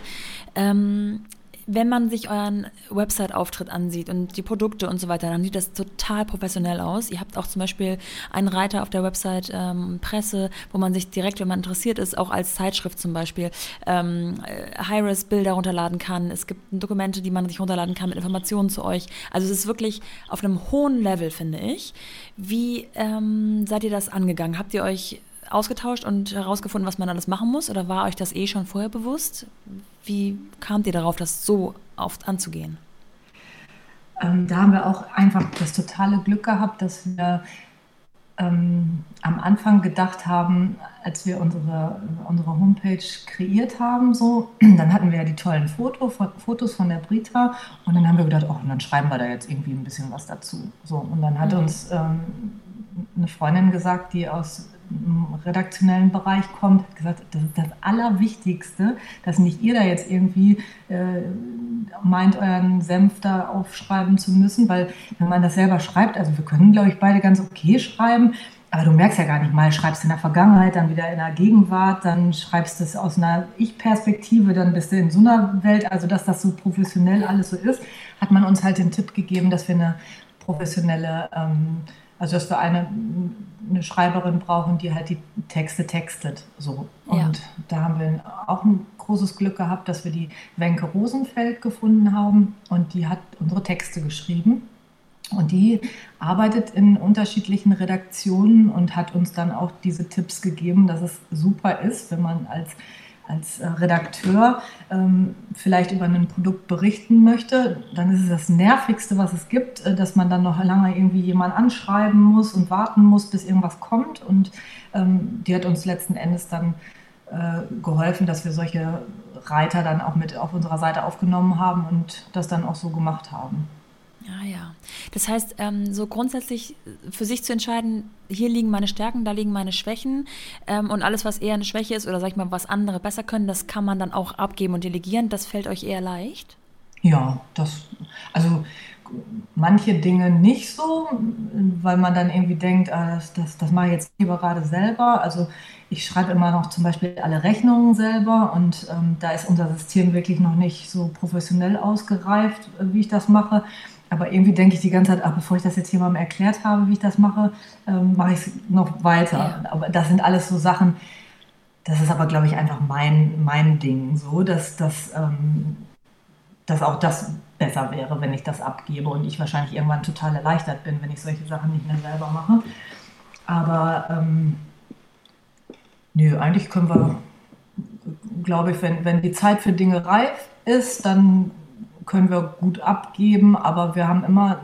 Ähm, wenn man sich euren Website-Auftritt ansieht und die Produkte und so weiter, dann sieht das total professionell aus. Ihr habt auch zum Beispiel einen Reiter auf der Website ähm, Presse, wo man sich direkt, wenn man interessiert ist, auch als Zeitschrift zum Beispiel ähm, High-Res-Bilder runterladen kann. Es gibt Dokumente, die man sich runterladen kann mit Informationen zu euch. Also es ist wirklich auf einem hohen Level, finde ich. Wie ähm, seid ihr das angegangen? Habt ihr euch ausgetauscht und herausgefunden, was man alles machen muss? Oder war euch das eh schon vorher bewusst? Wie kamt ihr darauf, das so oft anzugehen? Ähm, da haben wir auch einfach das totale Glück gehabt, dass wir ähm, am Anfang gedacht haben, als wir unsere, unsere Homepage kreiert haben, so, dann hatten wir ja die tollen Foto, Fotos von der Brita und dann haben wir gedacht, oh, dann schreiben wir da jetzt irgendwie ein bisschen was dazu. So, und dann hat mhm. uns ähm, eine Freundin gesagt, die aus redaktionellen Bereich kommt, hat gesagt, das ist das Allerwichtigste, dass nicht ihr da jetzt irgendwie äh, meint, euren Senf da aufschreiben zu müssen, weil wenn man das selber schreibt, also wir können, glaube ich, beide ganz okay schreiben, aber du merkst ja gar nicht mal, schreibst in der Vergangenheit, dann wieder in der Gegenwart, dann schreibst du es aus einer Ich-Perspektive, dann bist du in so einer Welt, also dass das so professionell alles so ist, hat man uns halt den Tipp gegeben, dass wir eine professionelle ähm, also dass wir eine, eine Schreiberin brauchen, die halt die Texte textet. So. Und ja. da haben wir auch ein großes Glück gehabt, dass wir die Wenke Rosenfeld gefunden haben und die hat unsere Texte geschrieben. Und die arbeitet in unterschiedlichen Redaktionen und hat uns dann auch diese Tipps gegeben, dass es super ist, wenn man als als äh, Redakteur ähm, vielleicht über ein Produkt berichten möchte, dann ist es das Nervigste, was es gibt, äh, dass man dann noch lange irgendwie jemanden anschreiben muss und warten muss, bis irgendwas kommt. Und ähm, die hat uns letzten Endes dann äh, geholfen, dass wir solche Reiter dann auch mit auf unserer Seite aufgenommen haben und das dann auch so gemacht haben. Ah ja. Das heißt, ähm, so grundsätzlich für sich zu entscheiden, hier liegen meine Stärken, da liegen meine Schwächen ähm, und alles, was eher eine Schwäche ist oder sag ich mal, was andere besser können, das kann man dann auch abgeben und delegieren. Das fällt euch eher leicht? Ja, das, also manche Dinge nicht so, weil man dann irgendwie denkt, ah, das, das, das mache ich jetzt lieber gerade selber. Also ich schreibe immer noch zum Beispiel alle Rechnungen selber und ähm, da ist unser System wirklich noch nicht so professionell ausgereift, wie ich das mache. Aber irgendwie denke ich die ganze Zeit, ach, bevor ich das jetzt jemandem erklärt habe, wie ich das mache, ähm, mache ich es noch weiter. Ja. Aber das sind alles so Sachen, das ist aber, glaube ich, einfach mein, mein Ding, so, dass, dass, ähm, dass auch das besser wäre, wenn ich das abgebe und ich wahrscheinlich irgendwann total erleichtert bin, wenn ich solche Sachen nicht mehr selber mache. Aber ähm, nö, eigentlich können wir, glaube ich, wenn, wenn die Zeit für Dinge reif ist, dann können wir gut abgeben, aber wir haben immer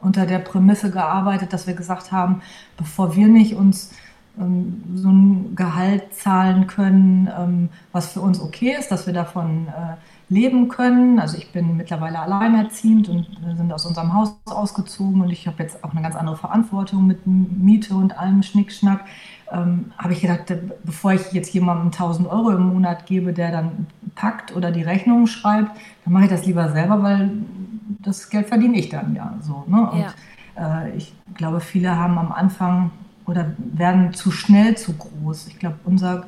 unter der Prämisse gearbeitet, dass wir gesagt haben, bevor wir nicht uns ähm, so ein Gehalt zahlen können, ähm, was für uns okay ist, dass wir davon äh, leben können. Also ich bin mittlerweile alleinerziehend und wir sind aus unserem Haus ausgezogen und ich habe jetzt auch eine ganz andere Verantwortung mit Miete und allem Schnickschnack. Ähm, habe ich gedacht, bevor ich jetzt jemandem 1000 Euro im Monat gebe, der dann packt oder die Rechnung schreibt, dann mache ich das lieber selber, weil das Geld verdiene ich dann ja so. Ne? Und ja. äh, ich glaube, viele haben am Anfang oder werden zu schnell zu groß. Ich glaube, unser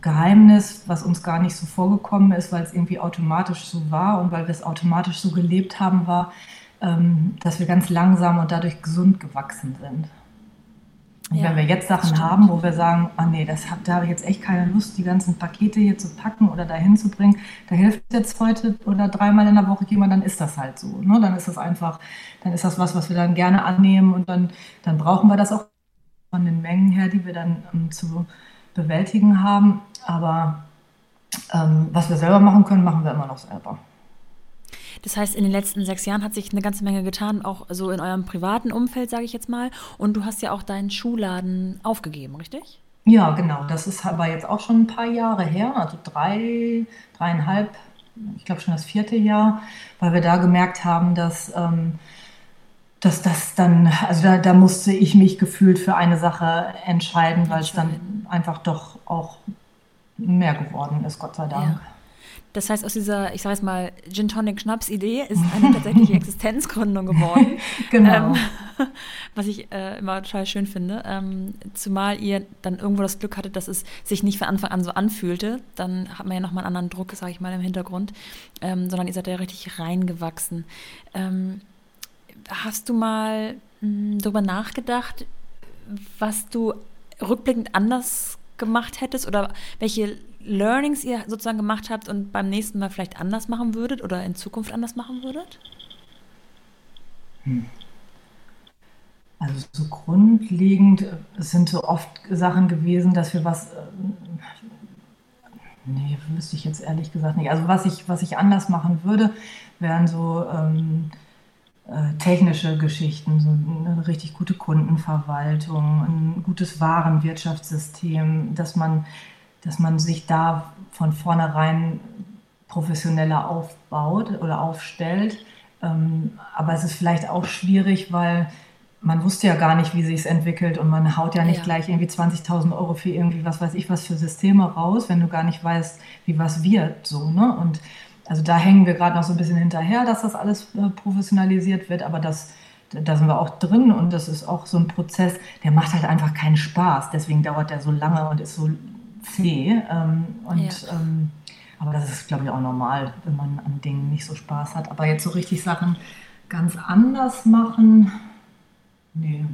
Geheimnis, was uns gar nicht so vorgekommen ist, weil es irgendwie automatisch so war und weil wir es automatisch so gelebt haben, war, ähm, dass wir ganz langsam und dadurch gesund gewachsen sind. Und wenn wir jetzt Sachen haben, wo wir sagen, oh nee, das hab, da habe ich jetzt echt keine Lust, die ganzen Pakete hier zu packen oder dahin zu bringen, da hilft jetzt heute oder dreimal in der Woche jemand, dann ist das halt so. Ne? Dann ist das einfach, dann ist das was, was wir dann gerne annehmen und dann, dann brauchen wir das auch von den Mengen her, die wir dann um, zu bewältigen haben. Aber ähm, was wir selber machen können, machen wir immer noch selber. Das heißt, in den letzten sechs Jahren hat sich eine ganze Menge getan, auch so in eurem privaten Umfeld, sage ich jetzt mal. Und du hast ja auch deinen Schuhladen aufgegeben, richtig? Ja, genau. Das ist aber jetzt auch schon ein paar Jahre her, also drei, dreieinhalb, ich glaube schon das vierte Jahr, weil wir da gemerkt haben, dass ähm, dass das dann, also da, da musste ich mich gefühlt für eine Sache entscheiden, weil es dann einfach doch auch mehr geworden ist, Gott sei Dank. Ja. Das heißt, aus dieser, ich sage jetzt mal, Gin Tonic Schnaps Idee ist eine tatsächliche Existenzgründung geworden. genau. Ähm, was ich äh, immer total schön finde. Ähm, zumal ihr dann irgendwo das Glück hattet, dass es sich nicht von Anfang an so anfühlte. Dann hat man ja nochmal einen anderen Druck, sage ich mal, im Hintergrund. Ähm, sondern ihr seid ja richtig reingewachsen. Ähm, hast du mal mh, hm, darüber nachgedacht, was du rückblickend anders gemacht hättest oder welche Learnings ihr sozusagen gemacht habt und beim nächsten Mal vielleicht anders machen würdet oder in Zukunft anders machen würdet? Hm. Also so grundlegend sind so oft Sachen gewesen, dass wir was, äh, nee, wüsste ich jetzt ehrlich gesagt nicht. Also was ich, was ich anders machen würde, wären so ähm, äh, technische Geschichten, so eine richtig gute Kundenverwaltung, ein gutes Warenwirtschaftssystem, dass man, dass man sich da von vornherein professioneller aufbaut oder aufstellt. Ähm, aber es ist vielleicht auch schwierig, weil man wusste ja gar nicht, wie sich es entwickelt und man haut ja nicht ja. gleich irgendwie 20.000 Euro für irgendwie was weiß ich was für Systeme raus, wenn du gar nicht weißt, wie was wird so ne und also da hängen wir gerade noch so ein bisschen hinterher, dass das alles äh, professionalisiert wird, aber das, da sind wir auch drin und das ist auch so ein Prozess, der macht halt einfach keinen Spaß. Deswegen dauert der so lange und ist so zäh. Ähm, und, ja. ähm, aber das ist, glaube ich, auch normal, wenn man an Dingen nicht so Spaß hat. Aber jetzt so richtig Sachen ganz anders machen, nee,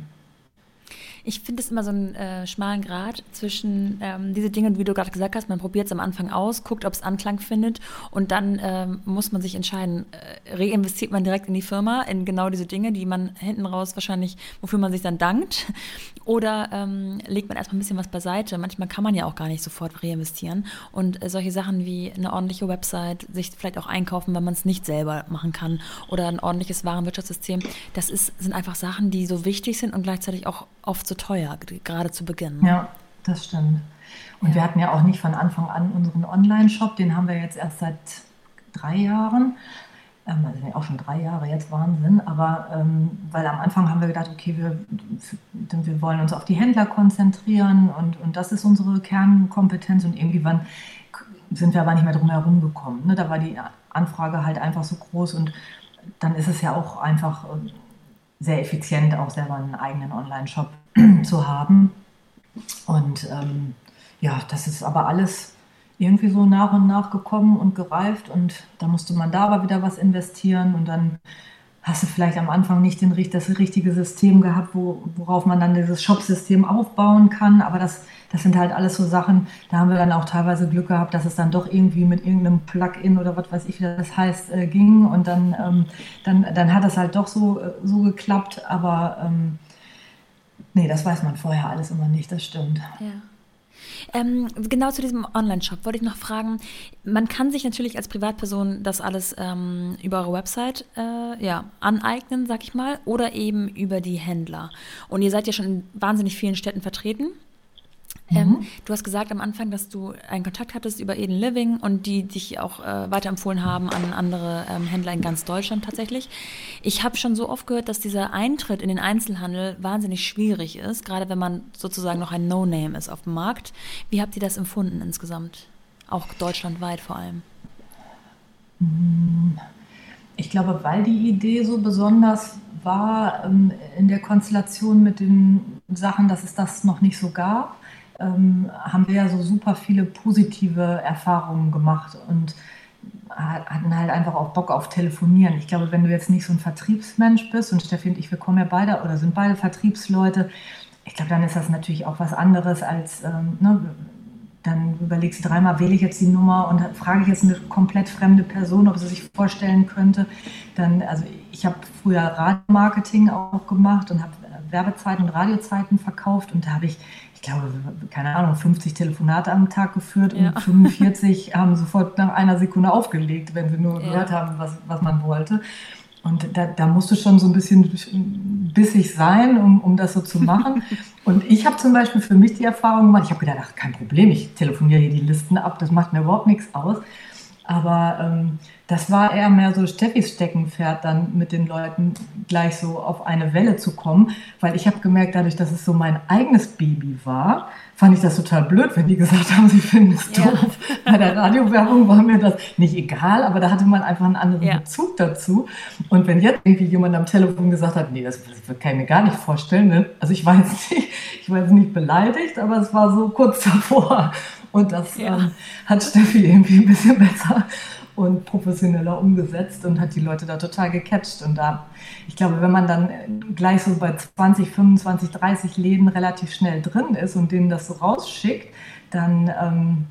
ich finde es immer so einen äh, schmalen Grad zwischen ähm, diese Dinge, wie du gerade gesagt hast, man probiert es am Anfang aus, guckt, ob es Anklang findet und dann ähm, muss man sich entscheiden, äh, reinvestiert man direkt in die Firma, in genau diese Dinge, die man hinten raus wahrscheinlich, wofür man sich dann dankt oder ähm, legt man erstmal ein bisschen was beiseite. Manchmal kann man ja auch gar nicht sofort reinvestieren und äh, solche Sachen wie eine ordentliche Website, sich vielleicht auch einkaufen, wenn man es nicht selber machen kann oder ein ordentliches Warenwirtschaftssystem, das ist, sind einfach Sachen, die so wichtig sind und gleichzeitig auch oft so teuer, gerade zu Beginn. Ne? Ja, das stimmt. Und ja. wir hatten ja auch nicht von Anfang an unseren Online-Shop, den haben wir jetzt erst seit drei Jahren. Ähm, also auch schon drei Jahre jetzt Wahnsinn, aber ähm, weil am Anfang haben wir gedacht, okay, wir, wir wollen uns auf die Händler konzentrieren und, und das ist unsere Kernkompetenz und irgendwann sind wir aber nicht mehr drum herum gekommen. Ne? Da war die Anfrage halt einfach so groß und dann ist es ja auch einfach ähm, sehr effizient, auch selber einen eigenen Online-Shop zu haben. Und ähm, ja, das ist aber alles irgendwie so nach und nach gekommen und gereift und da musste man da aber wieder was investieren und dann hast du vielleicht am Anfang nicht den, das richtige System gehabt, wo, worauf man dann dieses Shop-System aufbauen kann. Aber das, das sind halt alles so Sachen, da haben wir dann auch teilweise Glück gehabt, dass es dann doch irgendwie mit irgendeinem Plugin oder was weiß ich, wie das heißt, äh, ging. Und dann, ähm, dann, dann hat das halt doch so, äh, so geklappt. Aber ähm, nee, das weiß man vorher alles immer nicht, das stimmt. Ja. Ähm, genau zu diesem Online-Shop wollte ich noch fragen. Man kann sich natürlich als Privatperson das alles ähm, über eure Website äh, ja, aneignen, sag ich mal, oder eben über die Händler. Und ihr seid ja schon in wahnsinnig vielen Städten vertreten. Ähm, mhm. du hast gesagt am Anfang, dass du einen Kontakt hattest über Eden Living und die dich auch äh, weiterempfohlen haben an andere ähm, Händler in ganz Deutschland tatsächlich. Ich habe schon so oft gehört, dass dieser Eintritt in den Einzelhandel wahnsinnig schwierig ist, gerade wenn man sozusagen noch ein No-Name ist auf dem Markt. Wie habt ihr das empfunden insgesamt? Auch deutschlandweit vor allem. Mm, ich glaube, weil die Idee so besonders war ähm, in der Konstellation mit den Sachen, dass es das noch nicht so gab ähm, haben wir ja so super viele positive Erfahrungen gemacht und hatten halt einfach auch Bock auf Telefonieren. Ich glaube, wenn du jetzt nicht so ein Vertriebsmensch bist und Steffi und ich, wir kommen ja beide oder sind beide Vertriebsleute, ich glaube, dann ist das natürlich auch was anderes als, ähm, ne, dann überlegst du dreimal, wähle ich jetzt die Nummer und frage ich jetzt eine komplett fremde Person, ob sie sich vorstellen könnte. Dann, also ich habe früher Radiomarketing auch gemacht und habe Werbezeiten und Radiozeiten verkauft und da habe ich glaube, keine Ahnung, 50 Telefonate am Tag geführt ja. und 45 haben sofort nach einer Sekunde aufgelegt, wenn sie nur ja. gehört haben, was, was man wollte. Und da, da musst du schon so ein bisschen bissig sein, um, um das so zu machen. Und ich habe zum Beispiel für mich die Erfahrung gemacht, ich habe gedacht, ach, kein Problem, ich telefoniere hier die Listen ab, das macht mir überhaupt nichts aus. Aber ähm, das war eher mehr so Steffis Steckenpferd, dann mit den Leuten gleich so auf eine Welle zu kommen, weil ich habe gemerkt, dadurch, dass es so mein eigenes Baby war, fand ich das total blöd, wenn die gesagt haben, sie finden es ja. doof. Bei der Radiowerbung war mir das nicht egal, aber da hatte man einfach einen anderen ja. Bezug dazu. Und wenn jetzt irgendwie jemand am Telefon gesagt hat, nee, das, das kann ich mir gar nicht vorstellen, ne? also ich war jetzt nicht, ich war jetzt nicht beleidigt, aber es war so kurz davor. Und das ja. ähm, hat Steffi irgendwie ein bisschen besser und professioneller umgesetzt und hat die Leute da total gecatcht. Und da, ich glaube, wenn man dann gleich so bei 20, 25, 30 Läden relativ schnell drin ist und denen das so rausschickt, dann, ähm,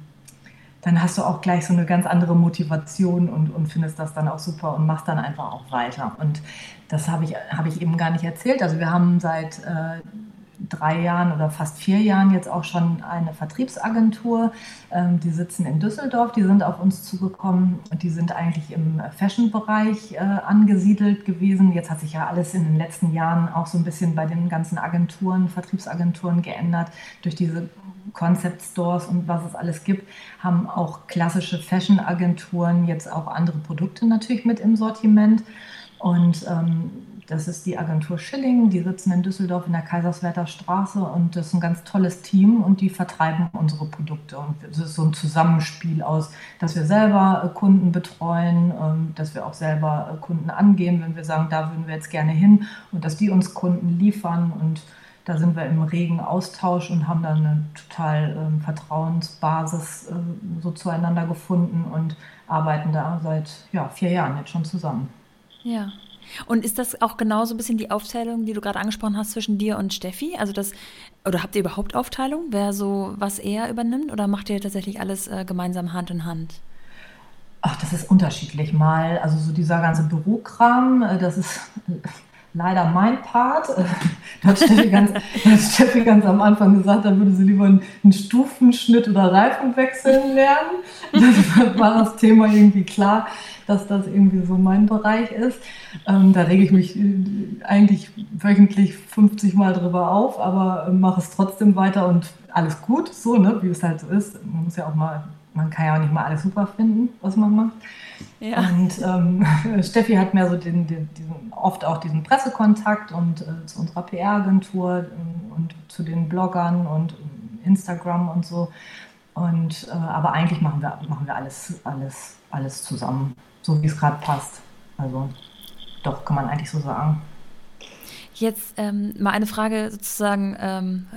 dann hast du auch gleich so eine ganz andere Motivation und, und findest das dann auch super und machst dann einfach auch weiter. Und das habe ich, hab ich eben gar nicht erzählt. Also wir haben seit äh, drei Jahren oder fast vier Jahren jetzt auch schon eine Vertriebsagentur. Ähm, die sitzen in Düsseldorf, die sind auf uns zugekommen und die sind eigentlich im Fashion-Bereich äh, angesiedelt gewesen. Jetzt hat sich ja alles in den letzten Jahren auch so ein bisschen bei den ganzen Agenturen, Vertriebsagenturen geändert. Durch diese Concept Stores und was es alles gibt, haben auch klassische Fashion-Agenturen jetzt auch andere Produkte natürlich mit im Sortiment. Und ähm, das ist die Agentur Schilling, die sitzen in Düsseldorf in der Kaiserswerther Straße und das ist ein ganz tolles Team und die vertreiben unsere Produkte. Und es ist so ein Zusammenspiel aus, dass wir selber äh, Kunden betreuen, ähm, dass wir auch selber äh, Kunden angehen, wenn wir sagen, da würden wir jetzt gerne hin und dass die uns Kunden liefern und da sind wir im regen Austausch und haben dann eine total ähm, Vertrauensbasis äh, so zueinander gefunden und arbeiten da seit ja, vier Jahren jetzt schon zusammen. Ja, und ist das auch genauso ein bisschen die Aufteilung, die du gerade angesprochen hast zwischen dir und Steffi? Also das, oder habt ihr überhaupt Aufteilung, wer so was eher übernimmt? Oder macht ihr tatsächlich alles äh, gemeinsam Hand in Hand? Ach, das ist unterschiedlich mal. Also so dieser ganze Bürokram, äh, das ist leider mein Part. Da hat Steffi ganz, Steffi ganz am Anfang gesagt, da würde sie lieber einen, Stufenschnitt oder Reifenwechseln lernen. Das war das Thema irgendwie klar, dass das irgendwie so mein Bereich ist. Ähm, da rege ich mich äh, eigentlich wöchentlich 50 Mal drüber auf, aber mache es trotzdem weiter und alles gut, so, ne, wie es halt so ist. Man muss ja auch mal, man kann ja auch nicht mal alles super finden, was man macht. Ja. Und ähm, Steffi hat mehr so den, den, diesen, oft auch diesen Pressekontakt und äh, zu unserer PR-Agentur ähm, und zu den Bloggern und Instagram und so. Und äh, aber eigentlich machen wir, machen wir alles, alles, alles zusammen, so wie es gerade passt. Also doch, kann man eigentlich so sagen. Jetzt ähm, mal eine Frage sozusagen, ähm,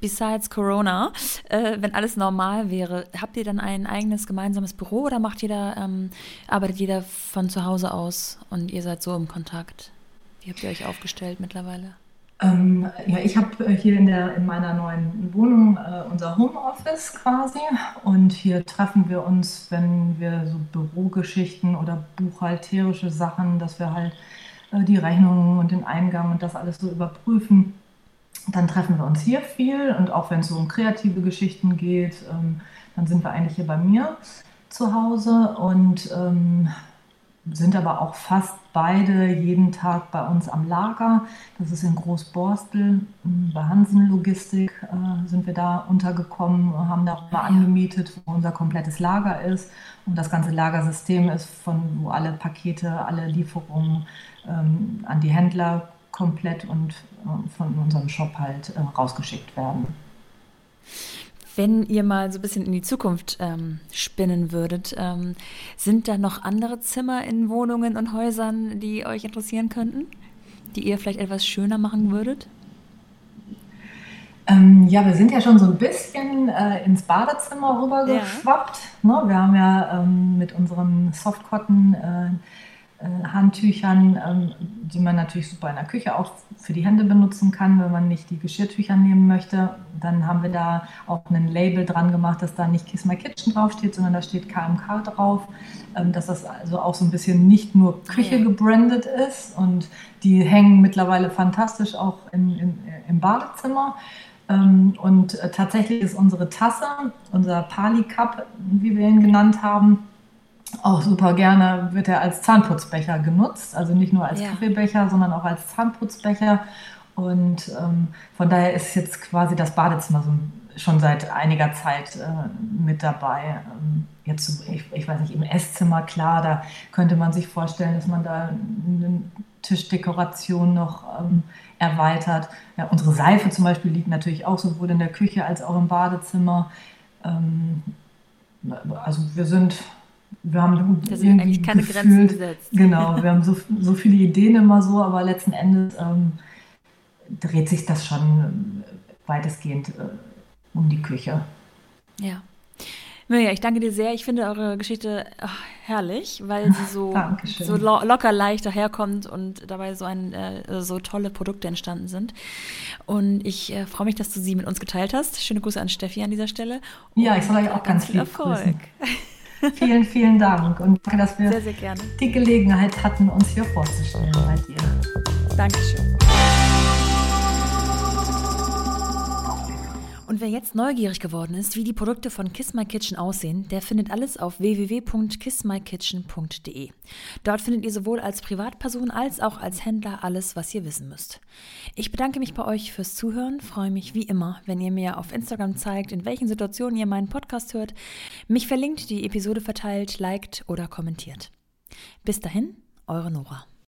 besides Corona, äh, wenn alles normal wäre, habt ihr dann ein eigenes gemeinsames Büro oder macht jeder, ähm, arbeitet jeder von zu Hause aus und ihr seid so im Kontakt? Wie habt ihr euch aufgestellt mittlerweile? Ähm, ja, ich habe äh, hier in, der, in meiner neuen Wohnung äh, unser Homeoffice quasi und hier treffen wir uns, wenn wir so Bürogeschichten oder buchhalterische Sachen, dass wir halt die Rechnungen und den Eingang und das alles so überprüfen. dann treffen wir uns hier viel und auch wenn es so um kreative Geschichten geht, ähm, dann sind wir eigentlich hier bei mir zu Hause und ähm, sind aber auch fast beide jeden Tag bei uns am Lager. Das ist in Großborstel, hm, bei Hansen Logistik äh, sind wir da untergekommen, haben da mal angemietet, wo unser komplettes Lager ist. Und das ganze Lagersystem ist von, wo alle Pakete, alle Lieferungen ähm, an die Händler komplett und äh, von unserem Shop halt äh, rausgeschickt werden. Wenn ihr mal so ein bisschen in die Zukunft ähm, spinnen würdet, ähm, sind da noch andere Zimmer in Wohnungen und Häusern, die euch interessieren könnten, die ihr vielleicht etwas schöner machen würdet? Ähm, ja, wir sind ja schon so ein bisschen äh, ins Badezimmer rübergeschwappt. Ja. Ne? Wir haben ja ähm, mit unserem Softcotton äh, äh, Handtüchern, ähm, die man natürlich super in der Küche auch für die Hände benutzen kann, wenn man nicht die Geschirrtücher nehmen möchte. Dann haben wir da auch ein Label dran gemacht, dass da nicht Kiss My Kitchen draufsteht, sondern da steht KMK drauf, ähm, dass das also auch so ein bisschen nicht nur Küche gebrandet ist und die hängen mittlerweile fantastisch auch in, in, im Badezimmer. Ähm, und äh, tatsächlich ist unsere Tasse, unser Pali Cup, wie wir ihn genannt haben, auch super gerne wird er als Zahnputzbecher genutzt, also nicht nur als ja. Kaffeebecher, sondern auch als Zahnputzbecher. Und ähm, von daher ist jetzt quasi das Badezimmer so schon seit einiger Zeit äh, mit dabei. Ähm, jetzt, ich, ich, weiß nicht, im Esszimmer, klar, da könnte man sich vorstellen, dass man da eine Tischdekoration noch ähm, erweitert. Ja, unsere Seife zum Beispiel liegt natürlich auch sowohl in der Küche als auch im Badezimmer. Ähm, also wir sind wir haben das sind eigentlich keine gefühlt, Grenzen gesetzt. Genau, wir haben so, so viele Ideen immer so, aber letzten Endes ähm, dreht sich das schon weitestgehend äh, um die Küche. Ja. Mirja, ich danke dir sehr. Ich finde eure Geschichte ach, herrlich, weil sie so, so lo locker leicht daherkommt und dabei so, ein, äh, so tolle Produkte entstanden sind. Und ich äh, freue mich, dass du sie mit uns geteilt hast. Schöne Grüße an Steffi an dieser Stelle. Ja, ich soll euch auch ganz viel Erfolg. Grüßen. Vielen, vielen Dank und danke, dass wir sehr, sehr die Gelegenheit hatten, uns hier vorzustellen bei dir. Dankeschön. Und wer jetzt neugierig geworden ist, wie die Produkte von Kiss My Kitchen aussehen, der findet alles auf www.kissmykitchen.de. Dort findet ihr sowohl als Privatperson als auch als Händler alles, was ihr wissen müsst. Ich bedanke mich bei euch fürs Zuhören, freue mich wie immer, wenn ihr mir auf Instagram zeigt, in welchen Situationen ihr meinen Podcast hört, mich verlinkt, die Episode verteilt, liked oder kommentiert. Bis dahin, eure Nora.